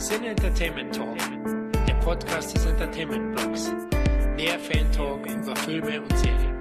Sin Entertainment Talk, der Podcast des Entertainment Blogs. Mehr Fan Talk über Filme und Serien.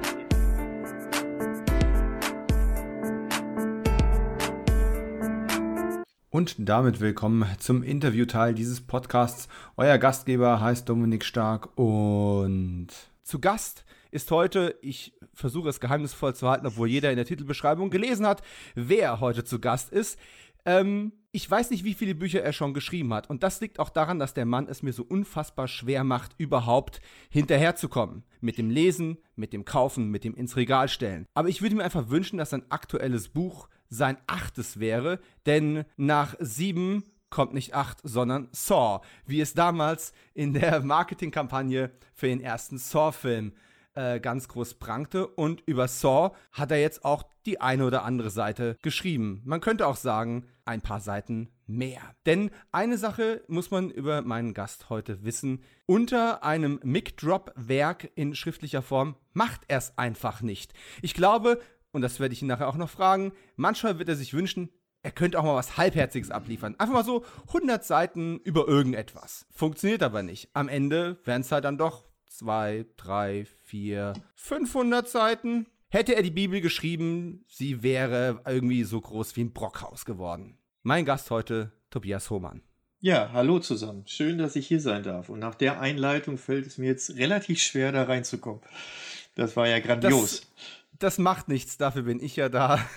Und damit willkommen zum Interviewteil dieses Podcasts. Euer Gastgeber heißt Dominik Stark und zu Gast ist heute, ich versuche es geheimnisvoll zu halten, obwohl jeder in der Titelbeschreibung gelesen hat, wer heute zu Gast ist. Ähm, ich weiß nicht, wie viele Bücher er schon geschrieben hat. Und das liegt auch daran, dass der Mann es mir so unfassbar schwer macht, überhaupt hinterherzukommen. Mit dem Lesen, mit dem Kaufen, mit dem ins Regal stellen. Aber ich würde mir einfach wünschen, dass sein aktuelles Buch sein achtes wäre. Denn nach sieben kommt nicht acht, sondern Saw. Wie es damals in der Marketingkampagne für den ersten Saw-Film äh, ganz groß prangte. Und über Saw hat er jetzt auch die eine oder andere Seite geschrieben. Man könnte auch sagen, ein paar Seiten mehr. Denn eine Sache muss man über meinen Gast heute wissen. Unter einem Mic-Drop-Werk in schriftlicher Form macht er es einfach nicht. Ich glaube, und das werde ich ihn nachher auch noch fragen, manchmal wird er sich wünschen, er könnte auch mal was Halbherziges abliefern. Einfach mal so 100 Seiten über irgendetwas. Funktioniert aber nicht. Am Ende wären es halt dann doch 2, 3, 4, 500 Seiten. Hätte er die Bibel geschrieben, sie wäre irgendwie so groß wie ein Brockhaus geworden. Mein Gast heute, Tobias Hohmann. Ja, hallo zusammen. Schön, dass ich hier sein darf. Und nach der Einleitung fällt es mir jetzt relativ schwer, da reinzukommen. Das war ja grandios. Das, das macht nichts, dafür bin ich ja da.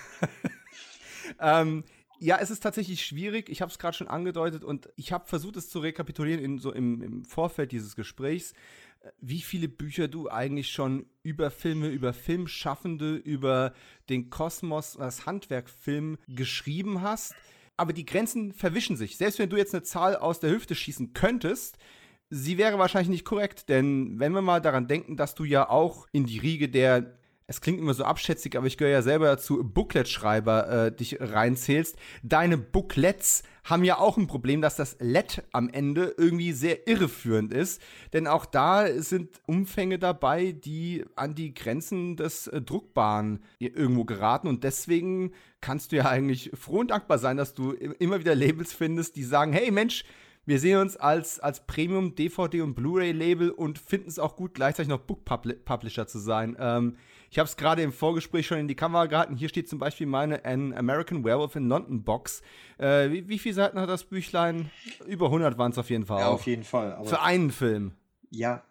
ähm, ja, es ist tatsächlich schwierig. Ich habe es gerade schon angedeutet und ich habe versucht, es zu rekapitulieren in, so im, im Vorfeld dieses Gesprächs wie viele Bücher du eigentlich schon über Filme, über Filmschaffende, über den Kosmos, das Handwerk Film geschrieben hast. Aber die Grenzen verwischen sich. Selbst wenn du jetzt eine Zahl aus der Hüfte schießen könntest, sie wäre wahrscheinlich nicht korrekt. Denn wenn wir mal daran denken, dass du ja auch in die Riege der es klingt immer so abschätzig, aber ich gehöre ja selber dazu, Booklet-Schreiber äh, dich reinzählst. Deine Booklets haben ja auch ein Problem, dass das Let am Ende irgendwie sehr irreführend ist. Denn auch da sind Umfänge dabei, die an die Grenzen des äh, Druckbaren irgendwo geraten. Und deswegen kannst du ja eigentlich froh und dankbar sein, dass du immer wieder Labels findest, die sagen, hey Mensch, wir sehen uns als, als Premium DVD und Blu-ray-Label und finden es auch gut, gleichzeitig noch Book-Publisher zu sein. Ähm, ich habe es gerade im Vorgespräch schon in die Kamera gehalten. Hier steht zum Beispiel meine An American Werewolf in London Box. Äh, wie, wie viele Seiten hat das Büchlein? Über 100 waren es auf jeden Fall. Ja, auf jeden Fall. Für einen Film. Ja,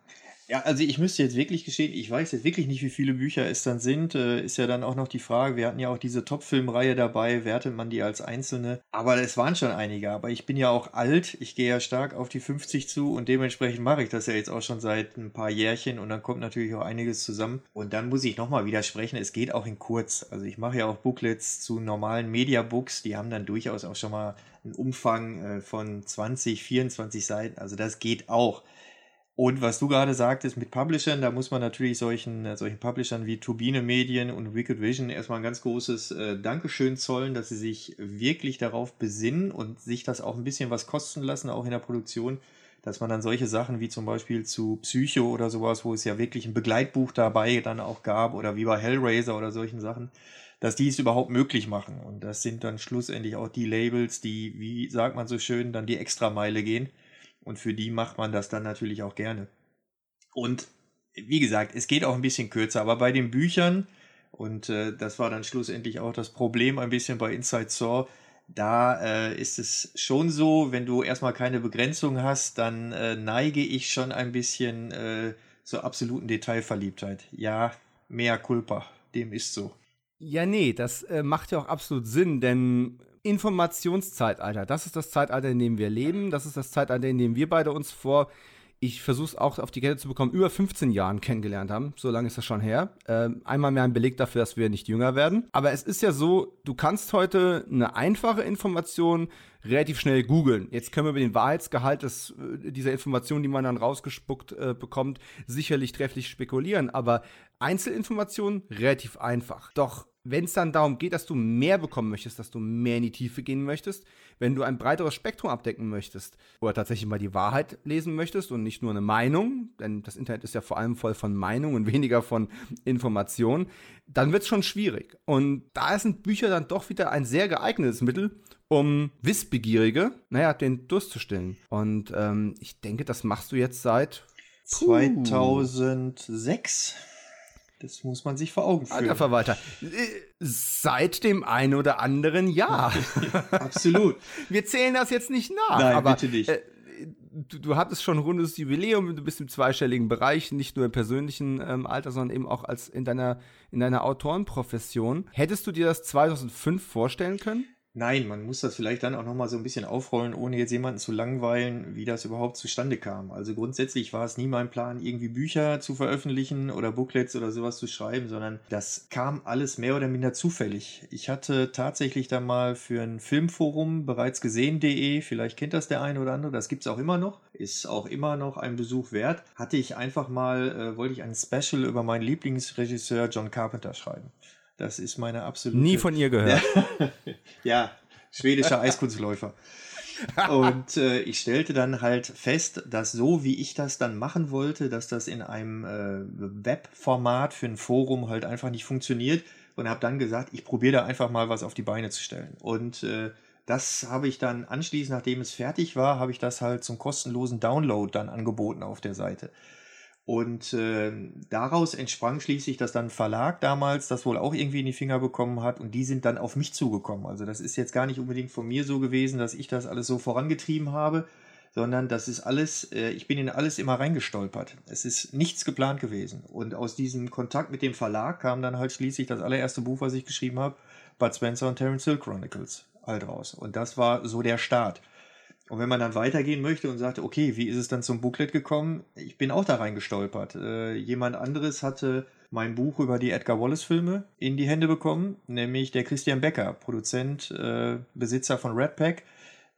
ja, also ich müsste jetzt wirklich gestehen, ich weiß jetzt wirklich nicht, wie viele Bücher es dann sind. Äh, ist ja dann auch noch die Frage, wir hatten ja auch diese Top-Filmreihe dabei, wertet man die als einzelne? Aber es waren schon einige. Aber ich bin ja auch alt, ich gehe ja stark auf die 50 zu und dementsprechend mache ich das ja jetzt auch schon seit ein paar Jährchen und dann kommt natürlich auch einiges zusammen. Und dann muss ich nochmal widersprechen, es geht auch in kurz. Also ich mache ja auch Booklets zu normalen Mediabooks, die haben dann durchaus auch schon mal einen Umfang äh, von 20, 24 Seiten. Also das geht auch. Und was du gerade sagtest mit Publishern, da muss man natürlich solchen, äh, solchen Publishern wie Turbine Medien und Wicked Vision erstmal ein ganz großes äh, Dankeschön zollen, dass sie sich wirklich darauf besinnen und sich das auch ein bisschen was kosten lassen, auch in der Produktion, dass man dann solche Sachen wie zum Beispiel zu Psycho oder sowas, wo es ja wirklich ein Begleitbuch dabei dann auch gab oder wie bei Hellraiser oder solchen Sachen, dass die es überhaupt möglich machen. Und das sind dann schlussendlich auch die Labels, die, wie sagt man so schön, dann die Extrameile gehen und für die macht man das dann natürlich auch gerne. Und wie gesagt, es geht auch ein bisschen kürzer, aber bei den Büchern, und äh, das war dann schlussendlich auch das Problem ein bisschen bei Inside Saw, da äh, ist es schon so, wenn du erstmal keine Begrenzung hast, dann äh, neige ich schon ein bisschen äh, zur absoluten Detailverliebtheit. Ja, mehr Culpa, dem ist so. Ja, nee, das äh, macht ja auch absolut Sinn, denn Informationszeitalter. Das ist das Zeitalter, in dem wir leben. Das ist das Zeitalter, in dem wir beide uns vor, ich versuche es auch auf die Kette zu bekommen, über 15 Jahren kennengelernt haben. So lange ist das schon her. Ähm, einmal mehr ein Beleg dafür, dass wir nicht jünger werden. Aber es ist ja so, du kannst heute eine einfache Information relativ schnell googeln. Jetzt können wir über den Wahrheitsgehalt des, äh, dieser Information, die man dann rausgespuckt äh, bekommt, sicherlich trefflich spekulieren. Aber Einzelinformationen relativ einfach. Doch wenn es dann darum geht, dass du mehr bekommen möchtest, dass du mehr in die Tiefe gehen möchtest, wenn du ein breiteres Spektrum abdecken möchtest oder tatsächlich mal die Wahrheit lesen möchtest und nicht nur eine Meinung, denn das Internet ist ja vor allem voll von Meinung und weniger von Information, dann wird es schon schwierig. Und da sind Bücher dann doch wieder ein sehr geeignetes Mittel, um Wissbegierige, naja, den Durst zu stillen. Und ähm, ich denke, das machst du jetzt seit 2006. Das muss man sich vor Augen führen. Alter Verwalter, äh, seit dem einen oder anderen Jahr. Absolut. Wir zählen das jetzt nicht nach. Nein, aber, bitte nicht. Äh, du, du hattest schon ein rundes Jubiläum, du bist im zweistelligen Bereich, nicht nur im persönlichen ähm, Alter, sondern eben auch als in deiner, in deiner Autorenprofession. Hättest du dir das 2005 vorstellen können? Nein, man muss das vielleicht dann auch nochmal so ein bisschen aufrollen, ohne jetzt jemanden zu langweilen, wie das überhaupt zustande kam. Also grundsätzlich war es nie mein Plan, irgendwie Bücher zu veröffentlichen oder Booklets oder sowas zu schreiben, sondern das kam alles mehr oder minder zufällig. Ich hatte tatsächlich da mal für ein Filmforum bereits gesehen.de, vielleicht kennt das der eine oder andere, das gibt's auch immer noch, ist auch immer noch ein Besuch wert. Hatte ich einfach mal, äh, wollte ich ein Special über meinen Lieblingsregisseur John Carpenter schreiben. Das ist meine absolute. Nie von ihr gehört. ja, schwedischer Eiskunstläufer. Und äh, ich stellte dann halt fest, dass so wie ich das dann machen wollte, dass das in einem äh, Webformat für ein Forum halt einfach nicht funktioniert. Und habe dann gesagt, ich probiere da einfach mal was auf die Beine zu stellen. Und äh, das habe ich dann anschließend, nachdem es fertig war, habe ich das halt zum kostenlosen Download dann angeboten auf der Seite. Und äh, daraus entsprang schließlich, dass dann Verlag damals das wohl auch irgendwie in die Finger bekommen hat und die sind dann auf mich zugekommen. Also das ist jetzt gar nicht unbedingt von mir so gewesen, dass ich das alles so vorangetrieben habe, sondern das ist alles, äh, ich bin in alles immer reingestolpert. Es ist nichts geplant gewesen. Und aus diesem Kontakt mit dem Verlag kam dann halt schließlich das allererste Buch, was ich geschrieben habe, Bud Spencer und Terence Hill Chronicles halt raus. Und das war so der Start. Und wenn man dann weitergehen möchte und sagt, okay, wie ist es dann zum Booklet gekommen? Ich bin auch da reingestolpert. Äh, jemand anderes hatte mein Buch über die Edgar Wallace-Filme in die Hände bekommen, nämlich der Christian Becker, Produzent, äh, Besitzer von Red Pack,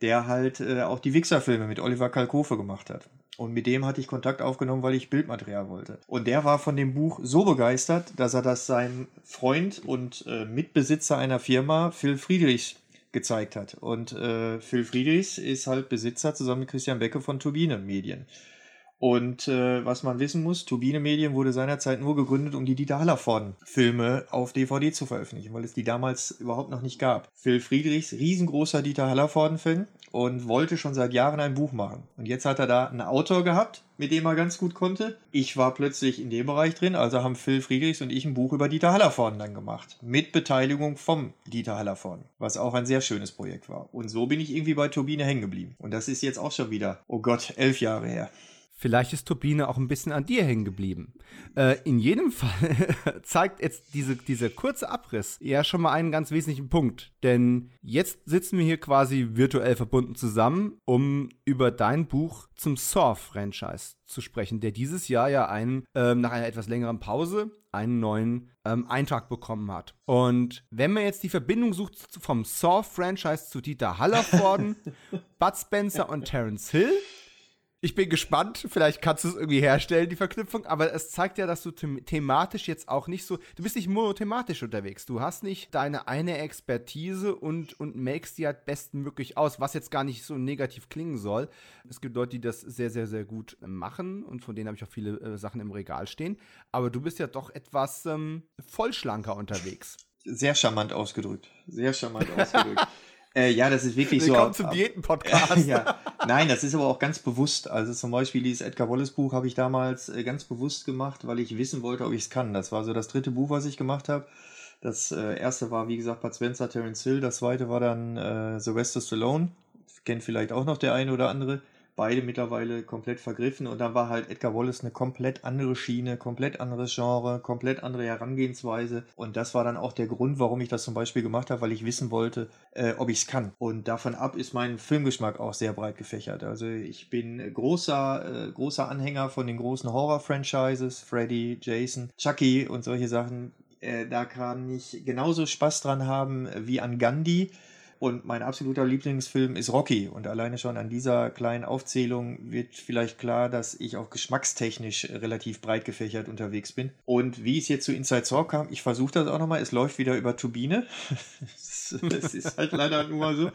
der halt äh, auch die Wichser-Filme mit Oliver Kalkofe gemacht hat. Und mit dem hatte ich Kontakt aufgenommen, weil ich Bildmaterial wollte. Und der war von dem Buch so begeistert, dass er das seinem Freund und äh, Mitbesitzer einer Firma, Phil Friedrichs, gezeigt hat. Und äh, Phil Friedrichs ist halt Besitzer zusammen mit Christian Becke von Turbine Medien. Und äh, was man wissen muss, Turbine Medien wurde seinerzeit nur gegründet, um die Dieter Hallervorden-Filme auf DVD zu veröffentlichen, weil es die damals überhaupt noch nicht gab. Phil Friedrichs, riesengroßer Dieter Hallervorden-Fan und wollte schon seit Jahren ein Buch machen. Und jetzt hat er da einen Autor gehabt, mit dem er ganz gut konnte. Ich war plötzlich in dem Bereich drin, also haben Phil Friedrichs und ich ein Buch über Dieter Hallervorden dann gemacht. Mit Beteiligung vom Dieter Hallervorden, was auch ein sehr schönes Projekt war. Und so bin ich irgendwie bei Turbine hängen geblieben. Und das ist jetzt auch schon wieder, oh Gott, elf Jahre her. Vielleicht ist Turbine auch ein bisschen an dir hängen geblieben. Äh, in jedem Fall zeigt jetzt diese, dieser kurze Abriss ja schon mal einen ganz wesentlichen Punkt. Denn jetzt sitzen wir hier quasi virtuell verbunden zusammen, um über dein Buch zum Saw-Franchise zu sprechen, der dieses Jahr ja einen, ähm, nach einer etwas längeren Pause einen neuen ähm, Eintrag bekommen hat. Und wenn man jetzt die Verbindung sucht vom Saw-Franchise zu Dieter Hallervorden, Bud Spencer und Terence Hill, ich bin gespannt, vielleicht kannst du es irgendwie herstellen, die Verknüpfung, aber es zeigt ja, dass du them thematisch jetzt auch nicht so, du bist nicht monothematisch unterwegs. Du hast nicht deine eine Expertise und, und makest die halt bestmöglich aus, was jetzt gar nicht so negativ klingen soll. Es gibt Leute, die das sehr, sehr, sehr gut machen und von denen habe ich auch viele äh, Sachen im Regal stehen. Aber du bist ja doch etwas ähm, vollschlanker unterwegs. Sehr charmant ausgedrückt. Sehr charmant ausgedrückt. Äh, ja, das ist wirklich Willkommen so. zum Diäten-Podcast. ja. Nein, das ist aber auch ganz bewusst. Also zum Beispiel dieses Edgar Wallace Buch habe ich damals äh, ganz bewusst gemacht, weil ich wissen wollte, ob ich es kann. Das war so das dritte Buch, was ich gemacht habe. Das äh, erste war, wie gesagt, Bud Spencer, Terence Hill. Das zweite war dann äh, Sylvester Stallone. Kennt vielleicht auch noch der eine oder andere beide mittlerweile komplett vergriffen und dann war halt Edgar Wallace eine komplett andere Schiene, komplett anderes Genre, komplett andere Herangehensweise und das war dann auch der Grund, warum ich das zum Beispiel gemacht habe, weil ich wissen wollte, äh, ob ich es kann. Und davon ab ist mein Filmgeschmack auch sehr breit gefächert. Also ich bin großer, äh, großer Anhänger von den großen Horror-Franchises, Freddy, Jason, Chucky und solche Sachen. Äh, da kann ich genauso Spaß dran haben wie an Gandhi und mein absoluter Lieblingsfilm ist Rocky. Und alleine schon an dieser kleinen Aufzählung wird vielleicht klar, dass ich auch geschmackstechnisch relativ breit gefächert unterwegs bin. Und wie es jetzt zu Inside Saw kam, ich versuche das auch nochmal. Es läuft wieder über Turbine. das ist halt leider nur mal so.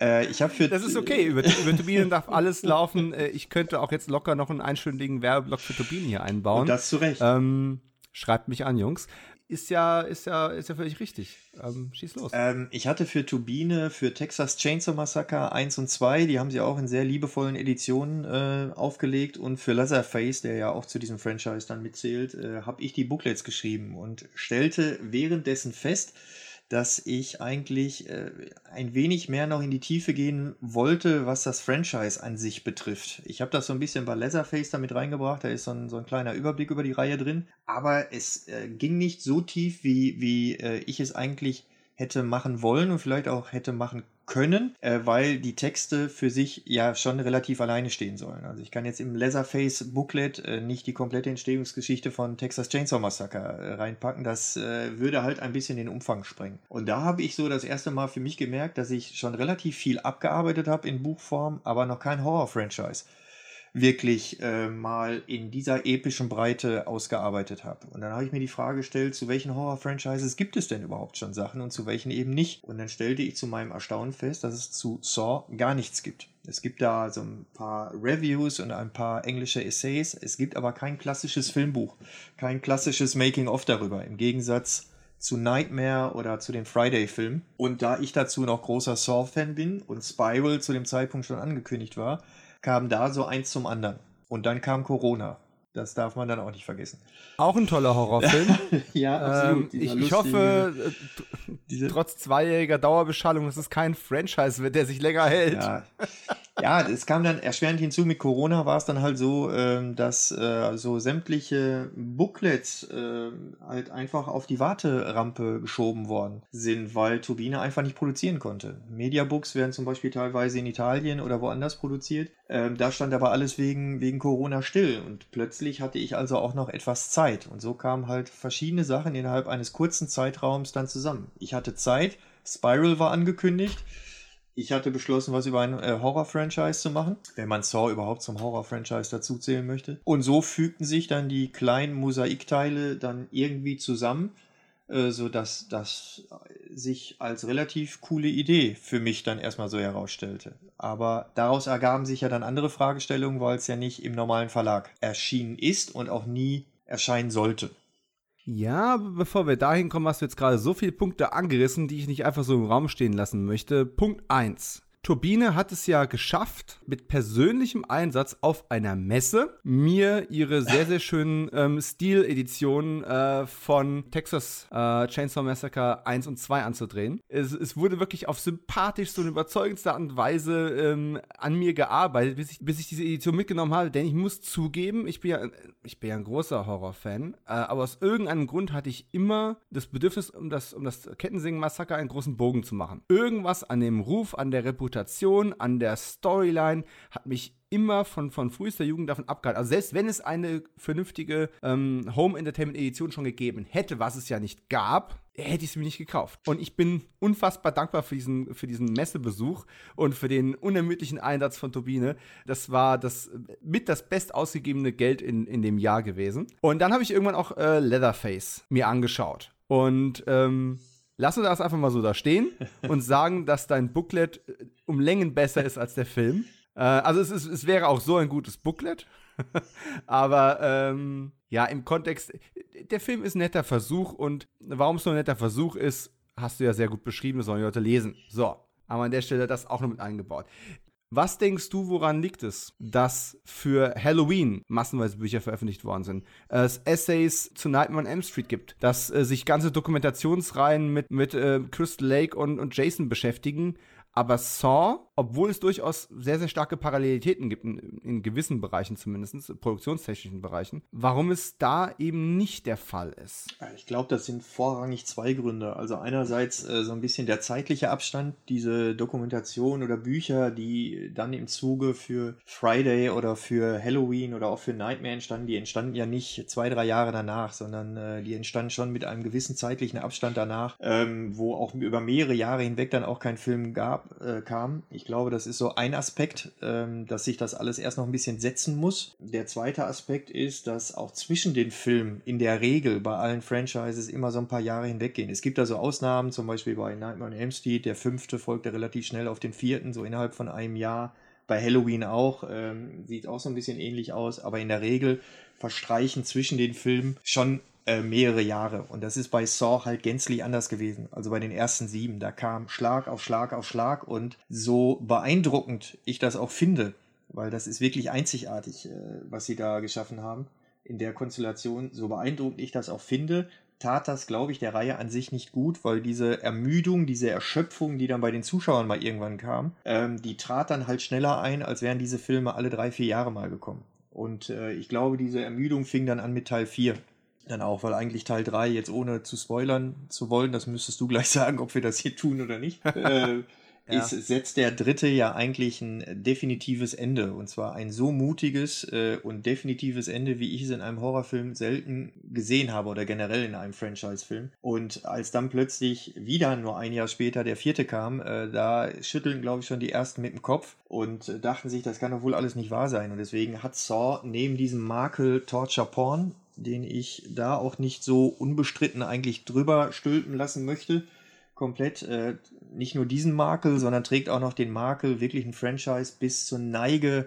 Äh, ich für das ist okay. Über, über Turbine darf alles laufen. Äh, ich könnte auch jetzt locker noch einen einstündigen Werbeblock für Turbine hier einbauen. Und das zu Recht. Ähm, schreibt mich an, Jungs ist ja, ist ja, ist ja völlig richtig. Ähm, schieß los. Ähm, ich hatte für Turbine, für Texas Chainsaw Massacre 1 und 2, die haben sie auch in sehr liebevollen Editionen äh, aufgelegt und für Leatherface, der ja auch zu diesem Franchise dann mitzählt, äh, habe ich die Booklets geschrieben und stellte währenddessen fest, dass ich eigentlich äh, ein wenig mehr noch in die Tiefe gehen wollte, was das Franchise an sich betrifft. Ich habe das so ein bisschen bei Leatherface damit reingebracht, da ist so ein, so ein kleiner Überblick über die Reihe drin, aber es äh, ging nicht so tief, wie, wie äh, ich es eigentlich hätte machen wollen und vielleicht auch hätte machen können, äh, weil die Texte für sich ja schon relativ alleine stehen sollen. Also ich kann jetzt im Leatherface Booklet äh, nicht die komplette Entstehungsgeschichte von Texas Chainsaw Massacre äh, reinpacken. Das äh, würde halt ein bisschen den Umfang sprengen. Und da habe ich so das erste Mal für mich gemerkt, dass ich schon relativ viel abgearbeitet habe in Buchform, aber noch kein Horror-Franchise wirklich äh, mal in dieser epischen Breite ausgearbeitet habe. Und dann habe ich mir die Frage gestellt, zu welchen Horror-Franchises gibt es denn überhaupt schon Sachen und zu welchen eben nicht. Und dann stellte ich zu meinem Erstaunen fest, dass es zu Saw gar nichts gibt. Es gibt da so ein paar Reviews und ein paar englische Essays. Es gibt aber kein klassisches Filmbuch, kein klassisches Making-of darüber. Im Gegensatz zu Nightmare oder zu den Friday-Filmen. Und da ich dazu noch großer Saw-Fan bin und Spiral zu dem Zeitpunkt schon angekündigt war, kam da so eins zum anderen. Und dann kam Corona. Das darf man dann auch nicht vergessen. Auch ein toller Horrorfilm. ja, absolut. Ähm, ich, ich hoffe, äh, trotz zweijähriger Dauerbeschallung, dass es kein Franchise wird, der sich länger hält. Ja, ja, es kam dann erschwerend hinzu, mit Corona war es dann halt so, ähm, dass äh, so sämtliche Booklets äh, halt einfach auf die Warterampe geschoben worden sind, weil Turbine einfach nicht produzieren konnte. Mediabooks werden zum Beispiel teilweise in Italien oder woanders produziert. Ähm, da stand aber alles wegen, wegen Corona still und plötzlich hatte ich also auch noch etwas Zeit und so kamen halt verschiedene Sachen innerhalb eines kurzen Zeitraums dann zusammen. Ich hatte Zeit, Spiral war angekündigt, ich hatte beschlossen, was über ein äh, Horror-Franchise zu machen, wenn man Saw überhaupt zum Horror-Franchise dazuzählen möchte. Und so fügten sich dann die kleinen Mosaikteile dann irgendwie zusammen, äh, sodass das sich als relativ coole Idee für mich dann erstmal so herausstellte. Aber daraus ergaben sich ja dann andere Fragestellungen, weil es ja nicht im normalen Verlag erschienen ist und auch nie erscheinen sollte. Ja, bevor wir dahin kommen, hast du jetzt gerade so viele Punkte angerissen, die ich nicht einfach so im Raum stehen lassen möchte. Punkt 1. Turbine hat es ja geschafft, mit persönlichem Einsatz auf einer Messe mir ihre sehr, sehr schönen ähm, Stil-Editionen äh, von Texas äh, Chainsaw Massacre 1 und 2 anzudrehen. Es, es wurde wirklich auf sympathischste und überzeugendste Art und Weise ähm, an mir gearbeitet, bis ich, bis ich diese Edition mitgenommen habe. Denn ich muss zugeben, ich bin ja, ich bin ja ein großer Horrorfan, äh, aber aus irgendeinem Grund hatte ich immer das Bedürfnis, um das, um das Kettensingen-Massaker einen großen Bogen zu machen. Irgendwas an dem Ruf, an der Reputation, Reputation, an der Storyline hat mich immer von, von frühester Jugend davon abgehalten. Also selbst wenn es eine vernünftige ähm, Home Entertainment Edition schon gegeben hätte, was es ja nicht gab, hätte ich es mir nicht gekauft. Und ich bin unfassbar dankbar für diesen, für diesen Messebesuch und für den unermüdlichen Einsatz von Turbine. Das war das mit das best ausgegebene Geld in, in dem Jahr gewesen. Und dann habe ich irgendwann auch äh, Leatherface mir angeschaut. Und ähm, Lass uns das einfach mal so da stehen und sagen, dass dein Booklet äh, um Längen besser ist als der Film. Äh, also es, ist, es wäre auch so ein gutes Booklet. Aber ähm, ja, im Kontext, der Film ist ein netter Versuch und warum es so ein netter Versuch ist, hast du ja sehr gut beschrieben, das sollen die Leute lesen. So, aber an der Stelle das auch noch mit eingebaut. Was denkst du, woran liegt es, dass für Halloween massenweise Bücher veröffentlicht worden sind, es Essays zu Nightmare on Elm Street gibt, dass äh, sich ganze Dokumentationsreihen mit, mit äh, Crystal Lake und, und Jason beschäftigen aber Saw, obwohl es durchaus sehr, sehr starke Parallelitäten gibt, in, in gewissen Bereichen zumindest, produktionstechnischen Bereichen, warum es da eben nicht der Fall ist. Ich glaube, das sind vorrangig zwei Gründe. Also einerseits äh, so ein bisschen der zeitliche Abstand, diese Dokumentation oder Bücher, die dann im Zuge für Friday oder für Halloween oder auch für Nightmare entstanden, die entstanden ja nicht zwei, drei Jahre danach, sondern äh, die entstanden schon mit einem gewissen zeitlichen Abstand danach, ähm, wo auch über mehrere Jahre hinweg dann auch kein Film gab äh, kam. Ich glaube, das ist so ein Aspekt, ähm, dass sich das alles erst noch ein bisschen setzen muss. Der zweite Aspekt ist, dass auch zwischen den Filmen in der Regel bei allen Franchises immer so ein paar Jahre hinweggehen. Es gibt also Ausnahmen, zum Beispiel bei Nightmare on Elm Street, der fünfte folgte relativ schnell auf den vierten, so innerhalb von einem Jahr. Bei Halloween auch, ähm, sieht auch so ein bisschen ähnlich aus, aber in der Regel verstreichen zwischen den Filmen schon äh, mehrere Jahre. Und das ist bei Saw halt gänzlich anders gewesen. Also bei den ersten sieben. Da kam Schlag auf Schlag auf Schlag. Und so beeindruckend ich das auch finde, weil das ist wirklich einzigartig, äh, was sie da geschaffen haben in der Konstellation, so beeindruckend ich das auch finde, tat das, glaube ich, der Reihe an sich nicht gut, weil diese Ermüdung, diese Erschöpfung, die dann bei den Zuschauern mal irgendwann kam, ähm, die trat dann halt schneller ein, als wären diese Filme alle drei, vier Jahre mal gekommen. Und äh, ich glaube, diese Ermüdung fing dann an mit Teil 4 dann auch, weil eigentlich Teil 3 jetzt ohne zu spoilern zu wollen, das müsstest du gleich sagen, ob wir das hier tun oder nicht, äh, ja. ist, setzt der dritte ja eigentlich ein definitives Ende. Und zwar ein so mutiges äh, und definitives Ende, wie ich es in einem Horrorfilm selten gesehen habe oder generell in einem Franchise-Film. Und als dann plötzlich wieder nur ein Jahr später der vierte kam, äh, da schütteln, glaube ich, schon die ersten mit dem Kopf und äh, dachten sich, das kann doch wohl alles nicht wahr sein. Und deswegen hat Saw neben diesem Makel Torture Porn, den ich da auch nicht so unbestritten eigentlich drüber stülpen lassen möchte, komplett äh, nicht nur diesen Makel, sondern trägt auch noch den Makel, wirklich ein Franchise bis zur Neige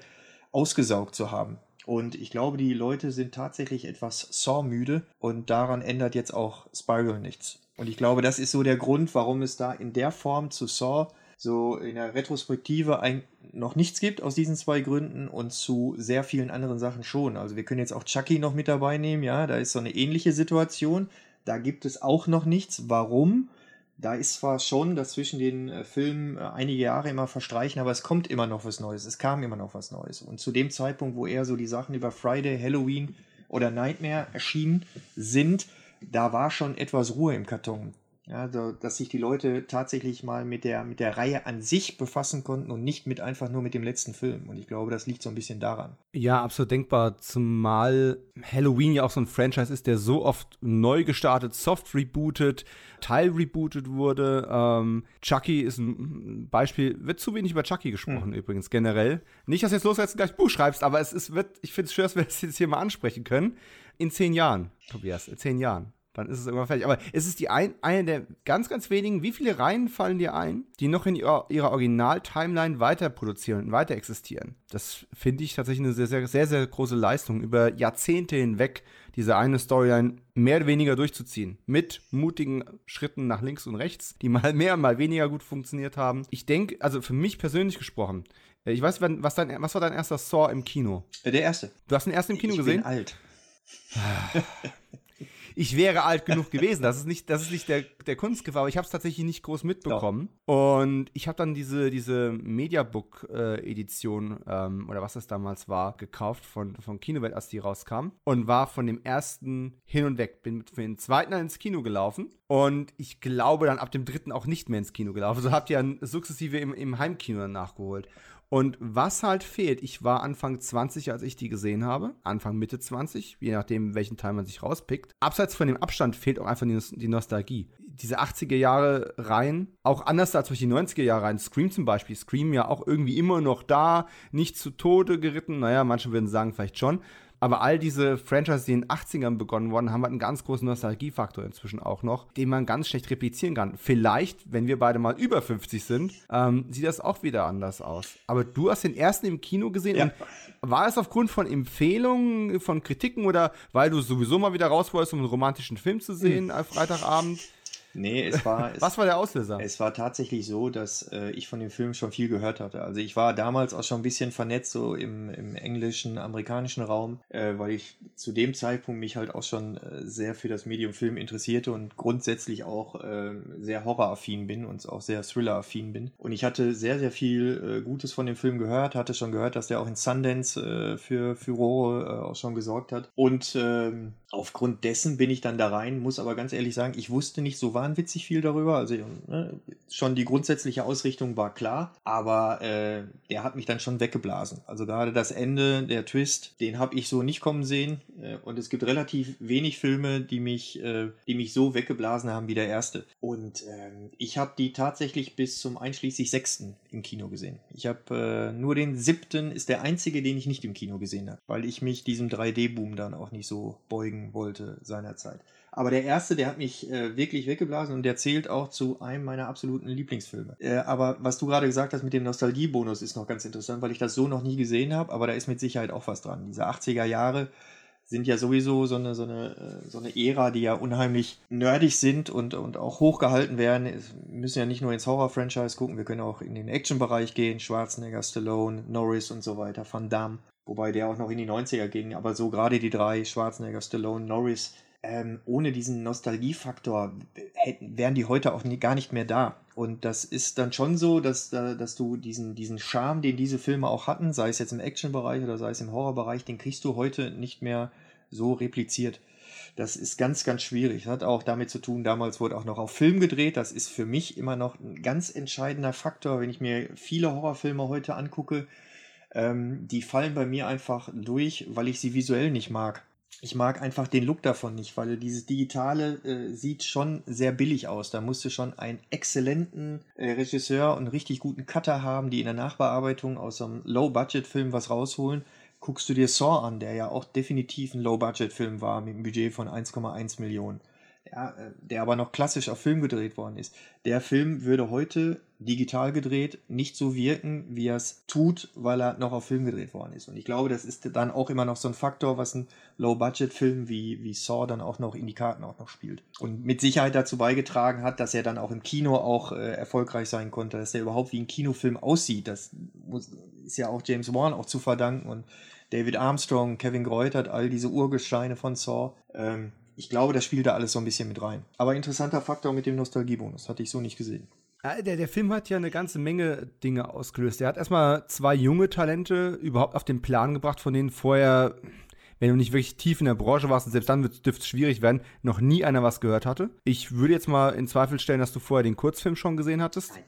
ausgesaugt zu haben. Und ich glaube, die Leute sind tatsächlich etwas Saw-müde und daran ändert jetzt auch Spiral nichts. Und ich glaube, das ist so der Grund, warum es da in der Form zu Saw so in der Retrospektive ein, noch nichts gibt aus diesen zwei Gründen und zu sehr vielen anderen Sachen schon. Also wir können jetzt auch Chucky noch mit dabei nehmen, ja, da ist so eine ähnliche Situation. Da gibt es auch noch nichts. Warum? da ist zwar schon, dass zwischen den äh, Filmen äh, einige Jahre immer verstreichen, aber es kommt immer noch was Neues. Es kam immer noch was Neues. Und zu dem Zeitpunkt, wo eher so die Sachen über Friday, Halloween oder Nightmare erschienen sind, da war schon etwas Ruhe im Karton. Ja, so, dass sich die Leute tatsächlich mal mit der, mit der Reihe an sich befassen konnten und nicht mit einfach nur mit dem letzten Film. Und ich glaube, das liegt so ein bisschen daran. Ja, absolut denkbar, zumal Halloween ja auch so ein Franchise ist, der so oft neu gestartet, soft rebootet, teil rebootet wurde. Ähm, Chucky ist ein Beispiel, wird zu wenig über Chucky gesprochen hm. übrigens, generell. Nicht, dass du jetzt los jetzt gleich Buch schreibst, aber es ist, wird, ich finde es schön, dass wir das jetzt hier mal ansprechen können. In zehn Jahren, Tobias, in zehn Jahren. Dann ist es irgendwann fertig. Aber es ist die ein, eine der ganz, ganz wenigen. Wie viele Reihen fallen dir ein, die noch in ihrer, ihrer Original-Timeline weiter produzieren und weiter existieren? Das finde ich tatsächlich eine sehr, sehr, sehr, sehr große Leistung, über Jahrzehnte hinweg diese eine Storyline mehr oder weniger durchzuziehen. Mit mutigen Schritten nach links und rechts, die mal mehr, mal weniger gut funktioniert haben. Ich denke, also für mich persönlich gesprochen, äh, ich weiß, was, dein, was war dein erster Saw im Kino? Äh, der erste. Du hast den ersten im Kino ich gesehen? Ich bin alt. ich wäre alt genug gewesen. Das ist nicht, das ist nicht der, der Kunstgefahr, aber ich habe es tatsächlich nicht groß mitbekommen. Doch. Und ich habe dann diese, diese Mediabook-Edition ähm, oder was das damals war, gekauft von, von Kinowelt, als die rauskam. Und war von dem ersten hin und weg. Bin für den zweiten dann ins Kino gelaufen. Und ich glaube dann ab dem dritten auch nicht mehr ins Kino gelaufen. So habt ihr dann sukzessive im, im Heimkino nachgeholt. Und was halt fehlt, ich war Anfang 20, als ich die gesehen habe, Anfang Mitte 20, je nachdem, welchen Teil man sich rauspickt. Abseits von dem Abstand fehlt auch einfach die, Nostalgie. Diese 80er Jahre Reihen, auch anders als durch die 90er Jahre Reihen, Scream zum Beispiel, Scream ja auch irgendwie immer noch da, nicht zu Tode geritten, naja, manche würden sagen, vielleicht schon. Aber all diese Franchises, die in den 80ern begonnen wurden, haben halt einen ganz großen Nostalgiefaktor inzwischen auch noch, den man ganz schlecht replizieren kann. Vielleicht, wenn wir beide mal über 50 sind, ähm, sieht das auch wieder anders aus. Aber du hast den ersten im Kino gesehen ja. und war es aufgrund von Empfehlungen, von Kritiken oder weil du sowieso mal wieder raus wolltest, um einen romantischen Film zu sehen, mhm. Freitagabend? Nee, es war. Es, Was war der Auslöser? Es war tatsächlich so, dass äh, ich von dem Film schon viel gehört hatte. Also ich war damals auch schon ein bisschen vernetzt, so im, im englischen, amerikanischen Raum, äh, weil ich zu dem Zeitpunkt mich halt auch schon äh, sehr für das Medium Film interessierte und grundsätzlich auch äh, sehr horroraffin bin und auch sehr thrilleraffin bin. Und ich hatte sehr, sehr viel äh, Gutes von dem Film gehört, hatte schon gehört, dass der auch in Sundance äh, für Furore auch schon gesorgt hat. Und ähm, aufgrund dessen bin ich dann da rein, muss aber ganz ehrlich sagen, ich wusste nicht so wahnwitzig viel darüber. Also ne, schon die grundsätzliche Ausrichtung war klar, aber äh, der hat mich dann schon weggeblasen. Also gerade das Ende, der Twist, den habe ich so nicht kommen sehen. Äh, und es gibt relativ wenig Filme, die mich, äh, die mich so weggeblasen haben wie der erste. Und ähm, ich habe die tatsächlich bis zum einschließlich sechsten im Kino gesehen. Ich habe äh, nur den siebten ist der einzige, den ich nicht im Kino gesehen habe, weil ich mich diesem 3D-Boom dann auch nicht so beugen wollte seinerzeit. Aber der erste, der hat mich äh, wirklich weggeblasen und der zählt auch zu einem meiner absoluten Lieblingsfilme. Äh, aber was du gerade gesagt hast mit dem Nostalgiebonus ist noch ganz interessant, weil ich das so noch nie gesehen habe, aber da ist mit Sicherheit auch was dran. Diese 80er Jahre sind ja sowieso so eine, so eine, äh, so eine Ära, die ja unheimlich nerdig sind und, und auch hochgehalten werden. Wir müssen ja nicht nur ins Horror-Franchise gucken, wir können auch in den Action-Bereich gehen. Schwarzenegger, Stallone, Norris und so weiter, Van Damme. Wobei der auch noch in die 90er ging. Aber so gerade die drei, Schwarzenegger, Stallone, Norris, ähm, ohne diesen Nostalgiefaktor hätten, wären die heute auch nie, gar nicht mehr da. Und das ist dann schon so, dass, dass du diesen, diesen Charme, den diese Filme auch hatten, sei es jetzt im Action-Bereich oder sei es im Horror-Bereich, den kriegst du heute nicht mehr so repliziert. Das ist ganz, ganz schwierig. Das hat auch damit zu tun, damals wurde auch noch auf Film gedreht. Das ist für mich immer noch ein ganz entscheidender Faktor, wenn ich mir viele Horrorfilme heute angucke. Ähm, die fallen bei mir einfach durch, weil ich sie visuell nicht mag ich mag einfach den Look davon nicht, weil dieses Digitale äh, sieht schon sehr billig aus. Da musst du schon einen exzellenten äh, Regisseur und richtig guten Cutter haben, die in der Nachbearbeitung aus einem Low-Budget-Film was rausholen. Guckst du dir Saw an, der ja auch definitiv ein Low-Budget-Film war mit einem Budget von 1,1 Millionen ja, äh, der aber noch klassisch auf Film gedreht worden ist. Der Film würde heute digital gedreht nicht so wirken, wie er es tut, weil er noch auf Film gedreht worden ist. Und ich glaube, das ist dann auch immer noch so ein Faktor, was ein Low-Budget-Film wie, wie Saw dann auch noch in die Karten auch noch spielt. Und mit Sicherheit dazu beigetragen hat, dass er dann auch im Kino auch äh, erfolgreich sein konnte, dass er überhaupt wie ein Kinofilm aussieht. Das muss, ist ja auch James Wan auch zu verdanken und David Armstrong, Kevin Greutert, all diese Urgesteine von Saw. Ähm, ich glaube, das spielt da alles so ein bisschen mit rein. Aber interessanter Faktor mit dem Nostalgiebonus, hatte ich so nicht gesehen. Der, der Film hat ja eine ganze Menge Dinge ausgelöst. Er hat erstmal zwei junge Talente überhaupt auf den Plan gebracht, von denen vorher, wenn du nicht wirklich tief in der Branche warst, und selbst dann dürfte es schwierig werden, noch nie einer was gehört hatte. Ich würde jetzt mal in Zweifel stellen, dass du vorher den Kurzfilm schon gesehen hattest. Nein.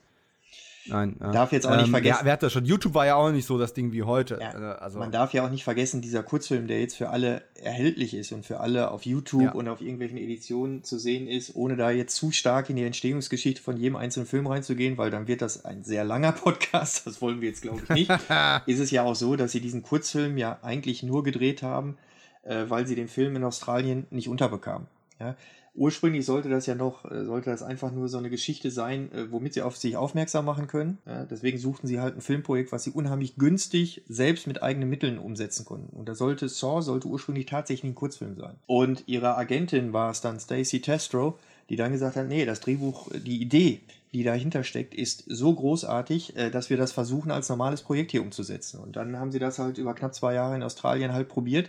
Nein. Ja. Darf jetzt auch nicht ähm, vergessen. Ja, wer hat das schon? YouTube war ja auch nicht so das Ding wie heute. Ja, äh, also. Man darf ja auch nicht vergessen, dieser Kurzfilm, der jetzt für alle erhältlich ist und für alle auf YouTube ja. und auf irgendwelchen Editionen zu sehen ist, ohne da jetzt zu stark in die Entstehungsgeschichte von jedem einzelnen Film reinzugehen, weil dann wird das ein sehr langer Podcast. Das wollen wir jetzt, glaube ich, nicht. ist es ja auch so, dass sie diesen Kurzfilm ja eigentlich nur gedreht haben, äh, weil sie den Film in Australien nicht unterbekamen. Ja? Ursprünglich sollte das ja noch, äh, sollte das einfach nur so eine Geschichte sein, äh, womit sie auf sich aufmerksam machen können. Ja, deswegen suchten sie halt ein Filmprojekt, was sie unheimlich günstig selbst mit eigenen Mitteln umsetzen konnten. Und da sollte Saw sollte ursprünglich tatsächlich ein Kurzfilm sein. Und ihre Agentin war es dann Stacey Testro, die dann gesagt hat, nee, das Drehbuch, die Idee, die dahinter steckt, ist so großartig, äh, dass wir das versuchen als normales Projekt hier umzusetzen. Und dann haben sie das halt über knapp zwei Jahre in Australien halt probiert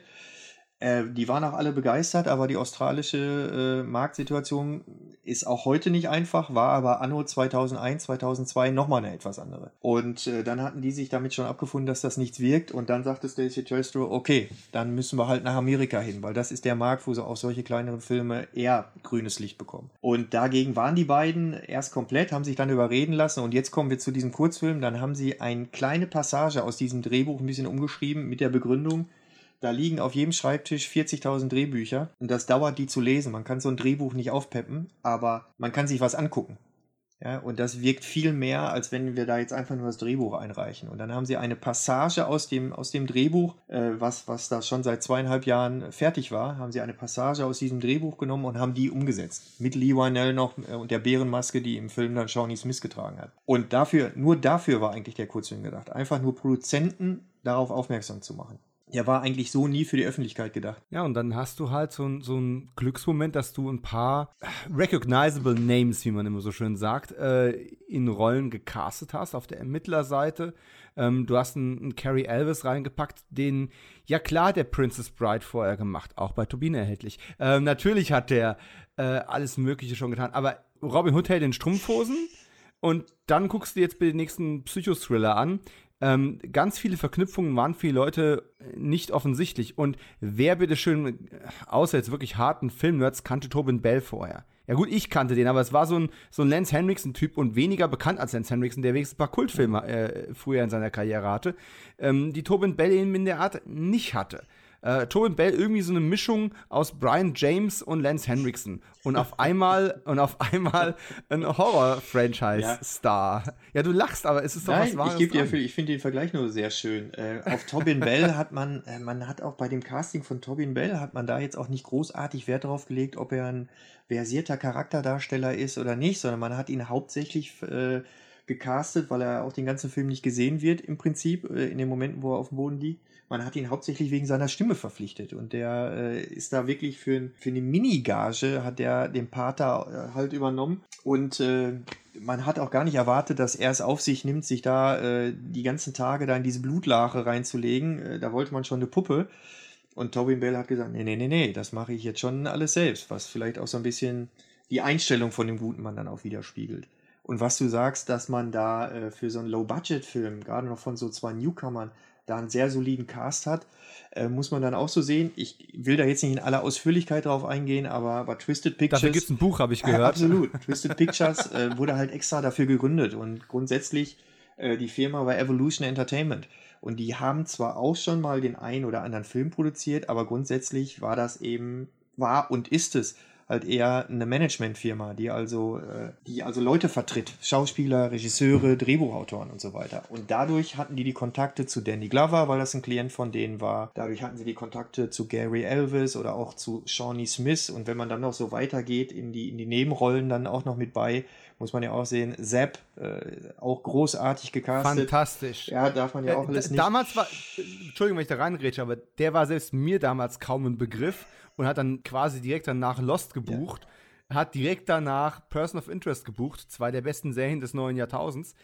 äh, die waren auch alle begeistert, aber die australische äh, Marktsituation ist auch heute nicht einfach, war aber anno 2001, 2002 nochmal eine etwas andere. Und äh, dann hatten die sich damit schon abgefunden, dass das nichts wirkt. Und dann sagte Stacey Chestro, okay, dann müssen wir halt nach Amerika hin, weil das ist der Markt, wo sie auch solche kleineren Filme eher grünes Licht bekommen. Und dagegen waren die beiden erst komplett, haben sich dann überreden lassen. Und jetzt kommen wir zu diesem Kurzfilm. Dann haben sie eine kleine Passage aus diesem Drehbuch ein bisschen umgeschrieben mit der Begründung, da liegen auf jedem Schreibtisch 40.000 Drehbücher und das dauert, die zu lesen. Man kann so ein Drehbuch nicht aufpeppen, aber man kann sich was angucken. Ja, und das wirkt viel mehr, als wenn wir da jetzt einfach nur das Drehbuch einreichen. Und dann haben sie eine Passage aus dem, aus dem Drehbuch, äh, was, was da schon seit zweieinhalb Jahren fertig war, haben sie eine Passage aus diesem Drehbuch genommen und haben die umgesetzt. Mit Lee Wynell noch äh, und der Bärenmaske, die im Film dann Shawnee Smith getragen hat. Und dafür, nur dafür war eigentlich der Kurzfilm gedacht. Einfach nur Produzenten darauf aufmerksam zu machen der war eigentlich so nie für die Öffentlichkeit gedacht. Ja, und dann hast du halt so, so einen Glücksmoment, dass du ein paar recognizable Names, wie man immer so schön sagt, äh, in Rollen gecastet hast auf der Ermittlerseite. Ähm, du hast einen, einen Carrie Elvis reingepackt, den, ja klar, der Princess Bride vorher gemacht, auch bei Turbine erhältlich. Ähm, natürlich hat der äh, alles Mögliche schon getan, aber Robin Hood hält den Strumpfhosen. Und dann guckst du jetzt den nächsten Psychothriller an, ähm, ganz viele Verknüpfungen waren für die Leute nicht offensichtlich. Und wer bitteschön, außer jetzt wirklich harten Filmnerds, kannte Tobin Bell vorher? Ja gut, ich kannte den, aber es war so ein, so ein Lance Henriksen-Typ und weniger bekannt als Lance Henriksen, der wenigstens ein paar Kultfilme äh, früher in seiner Karriere hatte, ähm, die Tobin Bell eben in der Art nicht hatte äh, Tobin Bell irgendwie so eine Mischung aus Brian James und Lance Henriksen und auf einmal und auf einmal ein Horror-Franchise-Star. Ja. ja. du lachst, aber es ist doch Nein, was Wahres. Ich, dir, ich finde den Vergleich nur sehr schön. Äh, auf Tobin Bell hat man, äh, man hat auch bei dem Casting von Tobin Bell hat man da jetzt auch nicht großartig Wert darauf gelegt, ob er ein versierter Charakterdarsteller ist oder nicht, sondern man hat ihn hauptsächlich äh, gecastet, weil er auch den ganzen Film nicht gesehen wird, im Prinzip, äh, in den Momenten, wo er auf dem Boden liegt. Man hat ihn hauptsächlich wegen seiner Stimme verpflichtet und der äh, ist da wirklich für, für eine Mini-Gage, hat der den Pater äh, halt übernommen und äh, man hat auch gar nicht erwartet, dass er es auf sich nimmt, sich da äh, die ganzen Tage da in diese Blutlache reinzulegen. Äh, da wollte man schon eine Puppe. Und Tobin Bell hat gesagt, nee, nee, nee, nee, das mache ich jetzt schon alles selbst, was vielleicht auch so ein bisschen die Einstellung von dem guten Mann dann auch widerspiegelt. Und was du sagst, dass man da äh, für so einen Low-Budget-Film, gerade noch von so zwei Newcomern, da einen sehr soliden Cast hat, äh, muss man dann auch so sehen. Ich will da jetzt nicht in aller Ausführlichkeit drauf eingehen, aber bei Twisted Pictures. Dafür gibt es ein Buch, habe ich gehört. Äh, absolut. Twisted Pictures äh, wurde halt extra dafür gegründet und grundsätzlich äh, die Firma war Evolution Entertainment. Und die haben zwar auch schon mal den einen oder anderen Film produziert, aber grundsätzlich war das eben, war und ist es halt eher eine Managementfirma, die also, äh, die also Leute vertritt, Schauspieler, Regisseure, Drehbuchautoren und so weiter. Und dadurch hatten die die Kontakte zu Danny Glover, weil das ein Klient von denen war. Dadurch hatten sie die Kontakte zu Gary Elvis oder auch zu Shawnee Smith. Und wenn man dann noch so weitergeht in die, in die Nebenrollen dann auch noch mit bei, muss man ja auch sehen, Zapp, äh, auch großartig gecastet. Fantastisch. Ja, darf man ja auch alles nicht. Damals war, Entschuldigung, wenn ich da reingrätsche, aber der war selbst mir damals kaum ein Begriff und hat dann quasi direkt danach Lost gebucht, ja. hat direkt danach Person of Interest gebucht, zwei der besten Serien des neuen Jahrtausends.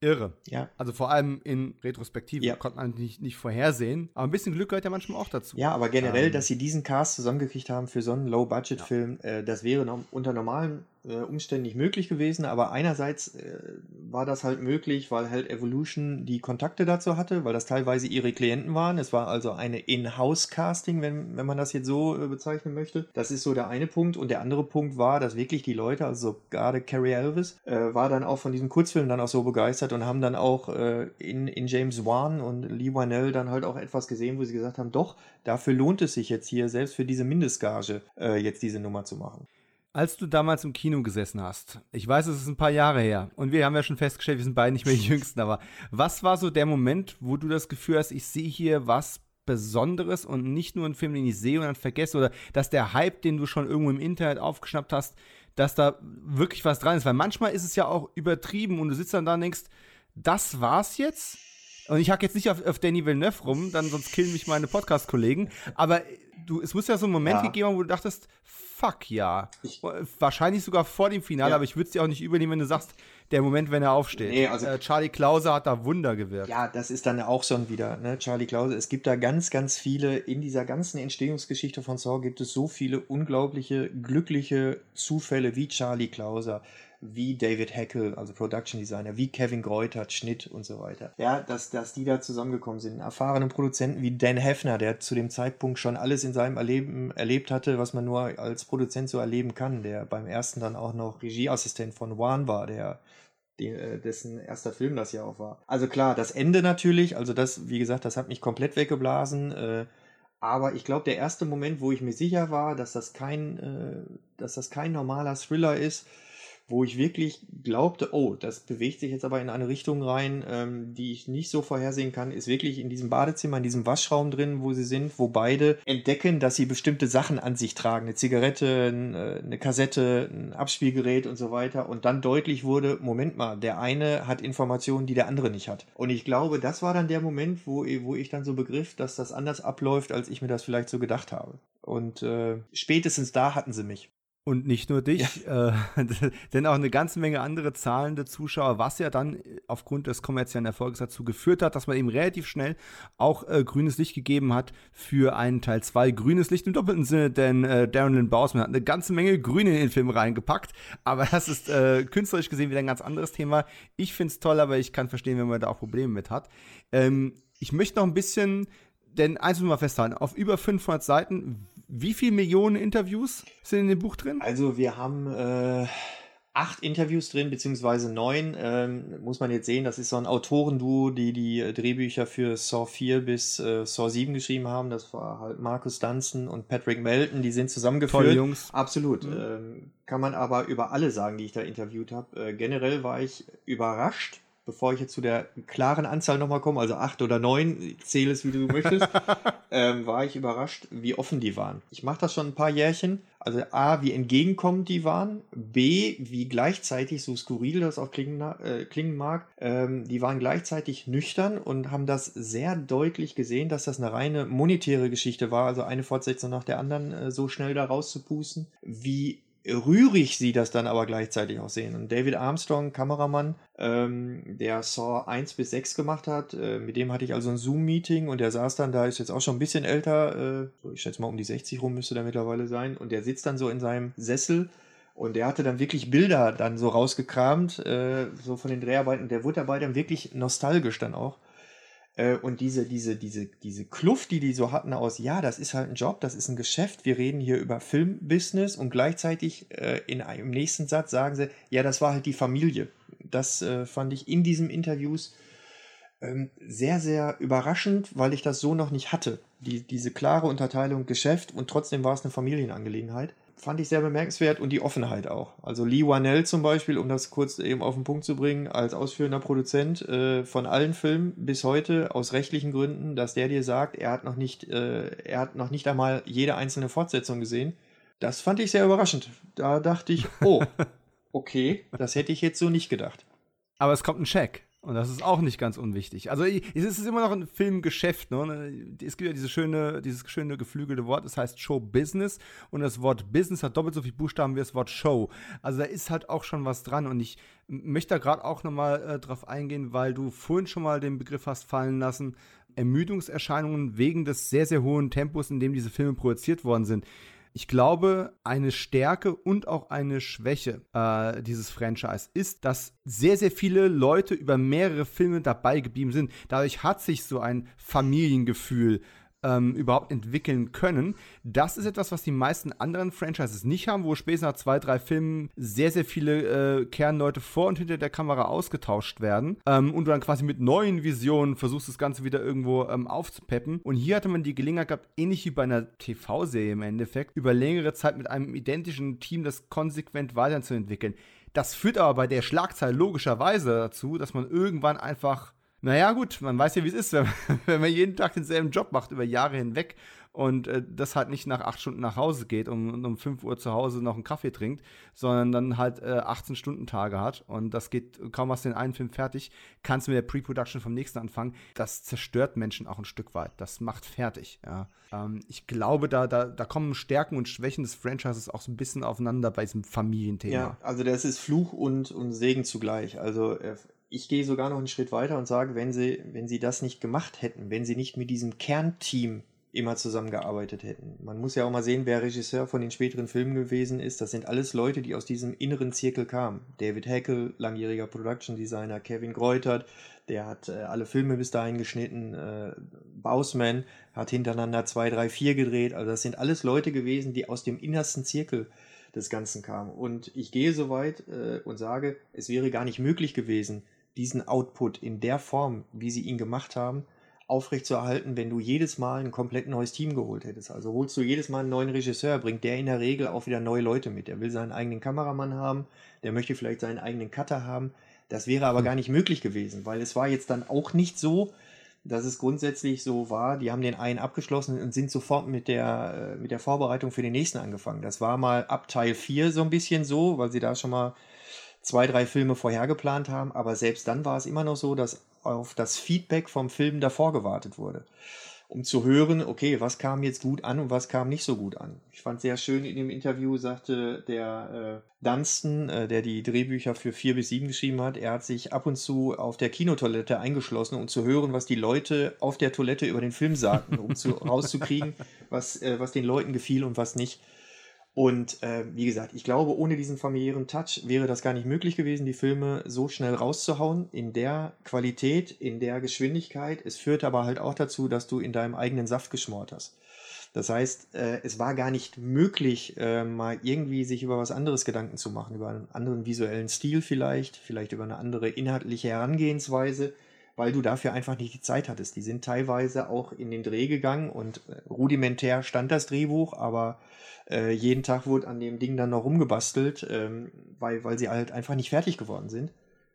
Irre. Ja. Also vor allem in Retrospektive ja. konnte man nicht, nicht vorhersehen. Aber ein bisschen Glück gehört ja manchmal auch dazu. Ja, aber generell, ähm. dass sie diesen Cast zusammengekriegt haben für so einen Low-Budget-Film, ja. äh, das wäre unter normalen äh, Umständen möglich gewesen, aber einerseits äh, war das halt möglich, weil halt Evolution die Kontakte dazu hatte, weil das teilweise ihre Klienten waren. Es war also eine In-House-Casting, wenn, wenn man das jetzt so äh, bezeichnen möchte. Das ist so der eine Punkt. Und der andere Punkt war, dass wirklich die Leute, also gerade Carrie Elvis, äh, war dann auch von diesem Kurzfilm dann auch so begeistert und haben dann auch äh, in, in James Wan und Lee Wynell dann halt auch etwas gesehen, wo sie gesagt haben, doch, dafür lohnt es sich jetzt hier, selbst für diese Mindestgage, äh, jetzt diese Nummer zu machen. Als du damals im Kino gesessen hast, ich weiß, es ist ein paar Jahre her und wir haben ja schon festgestellt, wir sind beide nicht mehr die Jüngsten, aber was war so der Moment, wo du das Gefühl hast, ich sehe hier was Besonderes und nicht nur einen Film, den ich sehe und dann vergesse oder dass der Hype, den du schon irgendwo im Internet aufgeschnappt hast, dass da wirklich was dran ist, weil manchmal ist es ja auch übertrieben und du sitzt dann da und denkst, das war's jetzt? Und ich hack jetzt nicht auf, auf Danny Villeneuve rum, dann sonst killen mich meine Podcast-Kollegen. Aber du, es muss ja so einen Moment ja. gegeben haben, wo du dachtest, fuck ja. Ich, Wahrscheinlich sogar vor dem Finale, ja. aber ich würde es dir auch nicht übernehmen, wenn du sagst, der Moment, wenn er aufsteht. Nee, also, äh, Charlie Klause hat da Wunder gewirkt. Ja, das ist dann auch schon wieder, ne, Charlie Klause. Es gibt da ganz, ganz viele, in dieser ganzen Entstehungsgeschichte von Saw gibt es so viele unglaubliche, glückliche Zufälle wie Charlie Klauser wie David Heckel, also Production Designer, wie Kevin Greutert, Schnitt und so weiter. Ja, dass, dass die da zusammengekommen sind. Erfahrene Produzenten wie Dan Heffner, der zu dem Zeitpunkt schon alles in seinem Erleben erlebt hatte, was man nur als Produzent so erleben kann, der beim ersten dann auch noch Regieassistent von Wan war, der äh, dessen erster Film das ja auch war. Also klar, das Ende natürlich, also das, wie gesagt, das hat mich komplett weggeblasen. Äh, aber ich glaube, der erste Moment, wo ich mir sicher war, dass das kein, äh, dass das kein normaler Thriller ist, wo ich wirklich glaubte, oh, das bewegt sich jetzt aber in eine Richtung rein, ähm, die ich nicht so vorhersehen kann, ist wirklich in diesem Badezimmer, in diesem Waschraum drin, wo sie sind, wo beide entdecken, dass sie bestimmte Sachen an sich tragen. Eine Zigarette, eine Kassette, ein Abspielgerät und so weiter. Und dann deutlich wurde, Moment mal, der eine hat Informationen, die der andere nicht hat. Und ich glaube, das war dann der Moment, wo, wo ich dann so begriff, dass das anders abläuft, als ich mir das vielleicht so gedacht habe. Und äh, spätestens da hatten sie mich. Und nicht nur dich, ja. äh, denn auch eine ganze Menge andere zahlende Zuschauer, was ja dann aufgrund des kommerziellen Erfolgs dazu geführt hat, dass man eben relativ schnell auch äh, grünes Licht gegeben hat für einen Teil 2. Grünes Licht im doppelten Sinne, denn äh, Darren Lynn Bausman hat eine ganze Menge Grün in den Film reingepackt, aber das ist äh, künstlerisch gesehen wieder ein ganz anderes Thema. Ich finde es toll, aber ich kann verstehen, wenn man da auch Probleme mit hat. Ähm, ich möchte noch ein bisschen denn eins müssen wir festhalten, auf über 500 Seiten, wie viele Millionen Interviews sind in dem Buch drin? Also wir haben äh, acht Interviews drin, beziehungsweise neun. Ähm, muss man jetzt sehen, das ist so ein Autorenduo, die die Drehbücher für Saw 4 bis äh, Saw 7 geschrieben haben. Das war halt Marcus Dunstan und Patrick Melton, die sind zusammengeführt. Tolle Jungs. Absolut. Mhm. Ähm, kann man aber über alle sagen, die ich da interviewt habe. Äh, generell war ich überrascht bevor ich jetzt zu der klaren Anzahl nochmal komme, also acht oder neun, zähle es wie du möchtest, ähm, war ich überrascht, wie offen die waren. Ich mache das schon ein paar Jährchen. Also A, wie entgegenkommend die waren. B, wie gleichzeitig, so skurril das auch klingen, äh, klingen mag, ähm, die waren gleichzeitig nüchtern und haben das sehr deutlich gesehen, dass das eine reine monetäre Geschichte war, also eine Fortsetzung nach der anderen äh, so schnell da rauszupusten. Wie rührig sie das dann aber gleichzeitig auch sehen. Und David Armstrong, Kameramann, ähm, der Saw 1 bis 6 gemacht hat, äh, mit dem hatte ich also ein Zoom-Meeting und der saß dann, da ist jetzt auch schon ein bisschen älter, äh, ich schätze mal um die 60 rum müsste der mittlerweile sein, und der sitzt dann so in seinem Sessel und der hatte dann wirklich Bilder dann so rausgekramt, äh, so von den Dreharbeiten. Der wurde dabei dann wirklich nostalgisch dann auch. Äh, und diese, diese, diese, diese Kluft, die die so hatten aus, ja, das ist halt ein Job, das ist ein Geschäft, wir reden hier über Filmbusiness und gleichzeitig äh, in einem nächsten Satz sagen sie, ja, das war halt die Familie. Das äh, fand ich in diesen Interviews ähm, sehr, sehr überraschend, weil ich das so noch nicht hatte. Die, diese klare Unterteilung Geschäft und trotzdem war es eine Familienangelegenheit fand ich sehr bemerkenswert und die Offenheit auch. Also Lee Wanell zum Beispiel, um das kurz eben auf den Punkt zu bringen, als ausführender Produzent äh, von allen Filmen bis heute aus rechtlichen Gründen, dass der dir sagt, er hat noch nicht, äh, er hat noch nicht einmal jede einzelne Fortsetzung gesehen. Das fand ich sehr überraschend. Da dachte ich, oh, okay, das hätte ich jetzt so nicht gedacht. Aber es kommt ein Check. Und das ist auch nicht ganz unwichtig. Also es ist immer noch ein Filmgeschäft. Ne? Es gibt ja diese schöne, dieses schöne geflügelte Wort, das heißt Show Business. Und das Wort Business hat doppelt so viele Buchstaben wie das Wort Show. Also da ist halt auch schon was dran. Und ich möchte da gerade auch nochmal äh, drauf eingehen, weil du vorhin schon mal den Begriff hast fallen lassen. Ermüdungserscheinungen wegen des sehr, sehr hohen Tempos, in dem diese Filme produziert worden sind. Ich glaube, eine Stärke und auch eine Schwäche äh, dieses Franchise ist, dass sehr, sehr viele Leute über mehrere Filme dabei geblieben sind. Dadurch hat sich so ein Familiengefühl ähm, überhaupt entwickeln können. Das ist etwas, was die meisten anderen Franchises nicht haben, wo später nach zwei, drei Filmen sehr, sehr viele äh, Kernleute vor und hinter der Kamera ausgetauscht werden ähm, und du dann quasi mit neuen Visionen versuchst, das Ganze wieder irgendwo ähm, aufzupeppen. Und hier hatte man die Gelegenheit gehabt, ähnlich wie bei einer TV-Serie im Endeffekt, über längere Zeit mit einem identischen Team das konsequent weiterzuentwickeln. Das führt aber bei der Schlagzeile logischerweise dazu, dass man irgendwann einfach naja, gut, man weiß ja, wie es ist, wenn, wenn man jeden Tag denselben Job macht über Jahre hinweg und äh, das halt nicht nach acht Stunden nach Hause geht und, und um 5 Uhr zu Hause noch einen Kaffee trinkt, sondern dann halt äh, 18-Stunden-Tage hat und das geht kaum was den einen Film fertig, kannst du mit der Pre-Production vom nächsten anfangen. Das zerstört Menschen auch ein Stück weit. Das macht fertig, ja. Ähm, ich glaube, da, da, da kommen Stärken und Schwächen des Franchises auch so ein bisschen aufeinander bei diesem Familienthema. Ja, also das ist Fluch und, und Segen zugleich. Also äh, ich gehe sogar noch einen Schritt weiter und sage, wenn sie, wenn sie das nicht gemacht hätten, wenn sie nicht mit diesem Kernteam immer zusammengearbeitet hätten. Man muss ja auch mal sehen, wer Regisseur von den späteren Filmen gewesen ist. Das sind alles Leute, die aus diesem inneren Zirkel kamen. David Heckel, langjähriger Production Designer, Kevin Greutert, der hat äh, alle Filme bis dahin geschnitten. Äh, Bausman hat hintereinander zwei, drei, vier gedreht. Also das sind alles Leute gewesen, die aus dem innersten Zirkel des Ganzen kamen. Und ich gehe so weit äh, und sage, es wäre gar nicht möglich gewesen, diesen Output in der Form, wie sie ihn gemacht haben, aufrechtzuerhalten, wenn du jedes Mal ein komplett neues Team geholt hättest. Also holst du jedes Mal einen neuen Regisseur, bringt der in der Regel auch wieder neue Leute mit. Der will seinen eigenen Kameramann haben, der möchte vielleicht seinen eigenen Cutter haben. Das wäre aber hm. gar nicht möglich gewesen, weil es war jetzt dann auch nicht so, dass es grundsätzlich so war, die haben den einen abgeschlossen und sind sofort mit der, äh, mit der Vorbereitung für den nächsten angefangen. Das war mal ab Teil 4 so ein bisschen so, weil sie da schon mal zwei, drei Filme vorher geplant haben, aber selbst dann war es immer noch so, dass auf das Feedback vom Film davor gewartet wurde. Um zu hören, okay, was kam jetzt gut an und was kam nicht so gut an. Ich fand sehr schön in dem Interview, sagte der äh, Dunstan, äh, der die Drehbücher für vier bis sieben geschrieben hat, er hat sich ab und zu auf der Kinotoilette eingeschlossen, um zu hören, was die Leute auf der Toilette über den Film sagten, um zu, rauszukriegen, was, äh, was den Leuten gefiel und was nicht. Und äh, wie gesagt, ich glaube, ohne diesen familiären Touch wäre das gar nicht möglich gewesen, die Filme so schnell rauszuhauen, in der Qualität, in der Geschwindigkeit. Es führt aber halt auch dazu, dass du in deinem eigenen Saft geschmort hast. Das heißt, äh, es war gar nicht möglich, äh, mal irgendwie sich über was anderes Gedanken zu machen, über einen anderen visuellen Stil vielleicht, vielleicht über eine andere inhaltliche Herangehensweise, weil du dafür einfach nicht die Zeit hattest. Die sind teilweise auch in den Dreh gegangen und äh, rudimentär stand das Drehbuch, aber äh, jeden Tag wurde an dem Ding dann noch rumgebastelt, ähm, weil, weil sie halt einfach nicht fertig geworden sind.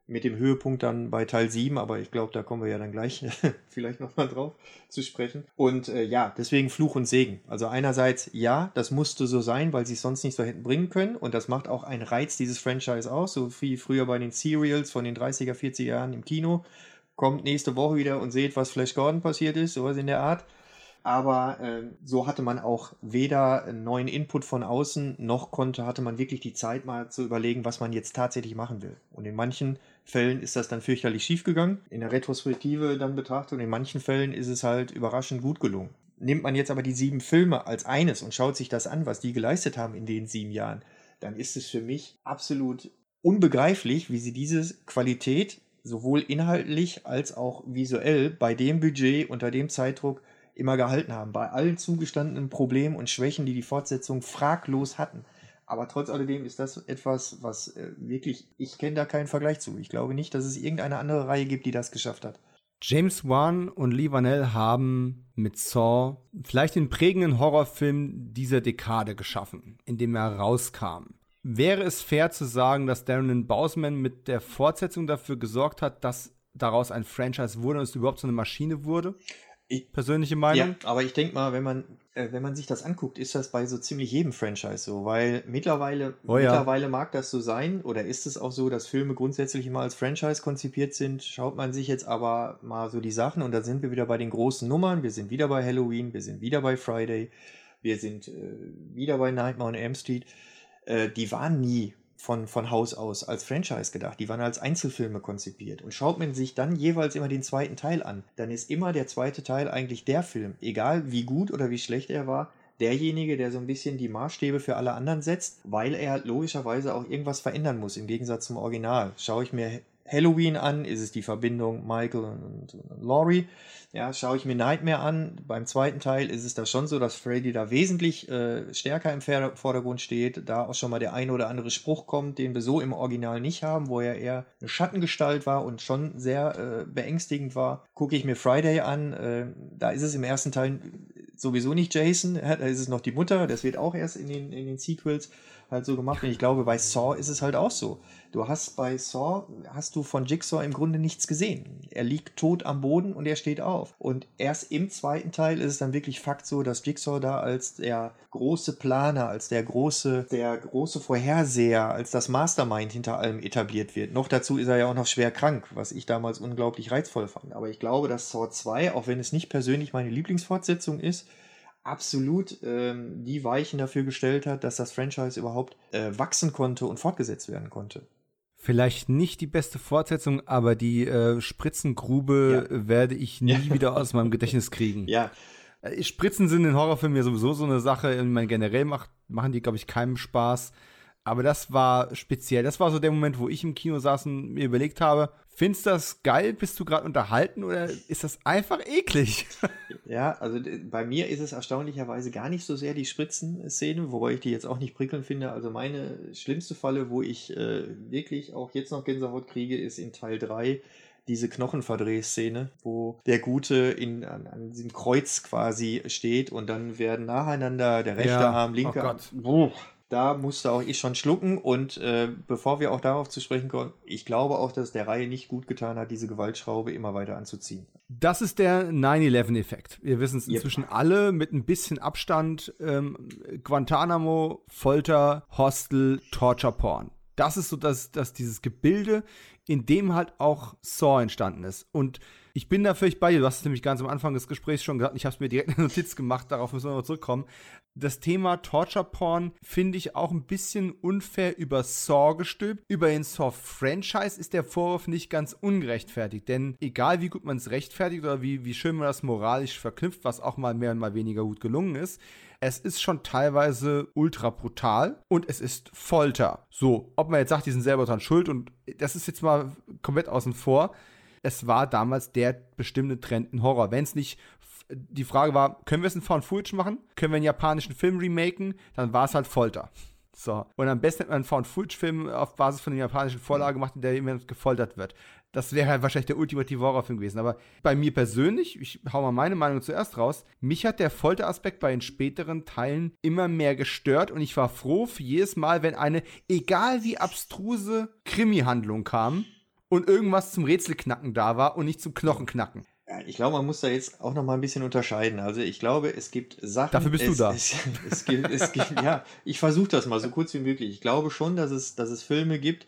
mit dem Höhepunkt dann bei Teil 7, aber ich glaube, da kommen wir ja dann gleich vielleicht nochmal drauf zu sprechen. Und äh, ja, deswegen Fluch und Segen. Also einerseits, ja, das musste so sein, weil sie es sonst nicht so hätten bringen können und das macht auch einen Reiz dieses Franchise aus, so wie früher bei den Serials von den 30er, 40er Jahren im Kino. Kommt nächste Woche wieder und seht, was Flash Gordon passiert ist, sowas in der Art aber äh, so hatte man auch weder neuen Input von außen, noch konnte, hatte man wirklich die Zeit mal zu überlegen, was man jetzt tatsächlich machen will. Und in manchen Fällen ist das dann fürchterlich schief gegangen, in der Retrospektive dann betrachtet, und in manchen Fällen ist es halt überraschend gut gelungen. Nimmt man jetzt aber die sieben Filme als eines und schaut sich das an, was die geleistet haben in den sieben Jahren, dann ist es für mich absolut unbegreiflich, wie sie diese Qualität sowohl inhaltlich als auch visuell bei dem Budget unter dem Zeitdruck immer gehalten haben, bei allen zugestandenen Problemen und Schwächen, die die Fortsetzung fraglos hatten. Aber trotz alledem ist das etwas, was äh, wirklich, ich kenne da keinen Vergleich zu. Ich glaube nicht, dass es irgendeine andere Reihe gibt, die das geschafft hat. James Wan und Lee Vanell haben mit Saw vielleicht den prägenden Horrorfilm dieser Dekade geschaffen, in dem er rauskam. Wäre es fair zu sagen, dass Darren Bausman mit der Fortsetzung dafür gesorgt hat, dass daraus ein Franchise wurde und es überhaupt so eine Maschine wurde? Ich, Persönliche Meinung? Ja, aber ich denke mal, wenn man, äh, wenn man sich das anguckt, ist das bei so ziemlich jedem Franchise so, weil mittlerweile, Oh ja. mittlerweile mag das so sein oder ist es auch so, dass Filme grundsätzlich immer als Franchise konzipiert sind. Schaut man sich jetzt aber mal so die Sachen und da sind wir wieder bei den großen Nummern. Wir sind wieder bei Halloween, wir sind wieder bei Friday, wir sind äh, wieder bei Nightmare on Elm Street. Äh, die waren nie von, von Haus aus als Franchise gedacht. Die waren als Einzelfilme konzipiert. Und schaut man sich dann jeweils immer den zweiten Teil an, dann ist immer der zweite Teil eigentlich der Film, egal wie gut oder wie schlecht er war, derjenige, der so ein bisschen die Maßstäbe für alle anderen setzt, weil er logischerweise auch irgendwas verändern muss im Gegensatz zum Original. Schaue ich mir Halloween an, ist es die Verbindung Michael und, Laurie. Ja, schaue ich mir Nightmare an, beim zweiten Teil ist es da schon so, dass Freddy da wesentlich äh, stärker im Vordergrund steht, da auch schon mal der ein oder andere Spruch kommt, den wir so im Original nicht haben, wo er eher eine Schattengestalt war und schon sehr äh, beängstigend war. Gucke ich mir Friday an, äh, da ist es im ersten Teil sowieso nicht Jason, ja, da ist es noch die Mutter, das wird auch erst in den, in den Sequels halt so gemacht. Und ich glaube, bei Saw ist es halt auch so. Du hast bei Saw, hast du von Jigsaw im Grunde nichts gesehen. Er liegt tot am Boden und er steht auf. Und erst im zweiten Teil ist es dann wirklich Fakt so, dass Jigsaw da als der große Planer, als der große, der große Vorherseher, als das Mastermind hinter allem etabliert wird. Noch dazu ist er ja auch noch schwer krank, was ich damals unglaublich reizvoll fand. Aber ich glaube, dass Saw 2, auch wenn es nicht persönlich meine Lieblingsfortsetzung ist, absolut ähm, die Weichen dafür gestellt hat, dass das Franchise überhaupt äh, wachsen konnte und fortgesetzt werden konnte. Vielleicht nicht die beste Fortsetzung, aber die äh, Spritzengrube werde ich nie Ja. wieder aus meinem Gedächtnis kriegen. Ja, Äh, Spritzen sind in Horrorfilmen ja sowieso so eine Sache. Ich meine, generell macht, machen die, glaube ich, keinem Spaß. Aber das war speziell. Das war so der Moment, wo ich im Kino saß und mir überlegt habe, findest du das geil? Bist du gerade unterhalten oder ist das einfach eklig? Ja, also bei mir ist es erstaunlicherweise gar nicht so sehr die Spritzenszene, wobei ich die jetzt auch nicht prickelnd finde. Also meine schlimmste Falle, wo ich äh, wirklich auch jetzt noch Gänsehaut kriege, ist in Teil 3 diese Knochenverdrehszene, wo der Gute in, an, an diesem Kreuz quasi steht und dann werden nacheinander der rechte Ja, Arm, linke oh Arm. Boah, Da musste auch ich schon schlucken und äh, bevor wir auch darauf zu sprechen kommen, ich glaube auch, dass es der Reihe nicht gut getan hat, diese Gewaltschraube immer weiter anzuziehen. Das ist der 9-11-Effekt. Wir wissen es Yep. inzwischen alle mit ein bisschen Abstand. Ähm, Guantanamo, Folter, Hostel, Torture Porn. Das ist so das, das, dieses Gebilde, in dem halt auch Saw entstanden ist. Und ich bin da völlig bei dir. Du hast es nämlich ganz am Anfang des Gesprächs schon gesagt. Ich habe es mir direkt eine Notiz gemacht. Darauf müssen wir noch zurückkommen. Das Thema Torture Porn finde ich auch ein bisschen unfair über Saw gestülpt. Über den Saw-Franchise ist der Vorwurf nicht ganz ungerechtfertigt. Denn egal wie gut man es rechtfertigt oder wie, wie schön man das moralisch verknüpft, was auch mal mehr und mal weniger gut gelungen ist, es ist schon teilweise ultra brutal und es ist Folter. So, ob man jetzt sagt, die sind selber dran schuld und das ist jetzt mal komplett außen vor. Es war damals der bestimmte Trend in Horror. Wenn es nicht die Frage war, können wir es in Found Footage machen? Können wir einen japanischen Film remaken? Dann war es halt Folter. So. Und am besten hätte man einen Found Footage-Film auf Basis von einer japanischen Vorlage gemacht, in der jemand gefoltert wird. Das wäre halt wahrscheinlich der ultimative Horrorfilm gewesen. Aber bei mir persönlich, ich hau mal meine Meinung zuerst raus, mich hat der Folteraspekt bei den späteren Teilen immer mehr gestört und ich war froh für jedes Mal, wenn eine, egal wie abstruse Krimi-Handlung kam, und irgendwas zum Rätselknacken da war und nicht zum Knochenknacken. Ich glaube, man muss da jetzt auch noch mal ein bisschen unterscheiden. Also ich glaube, es gibt Sachen. Dafür bist es, du da. Es, es, gibt, es gibt, ja, ich versuche das mal so kurz wie möglich. Ich glaube schon, dass es, dass es Filme gibt,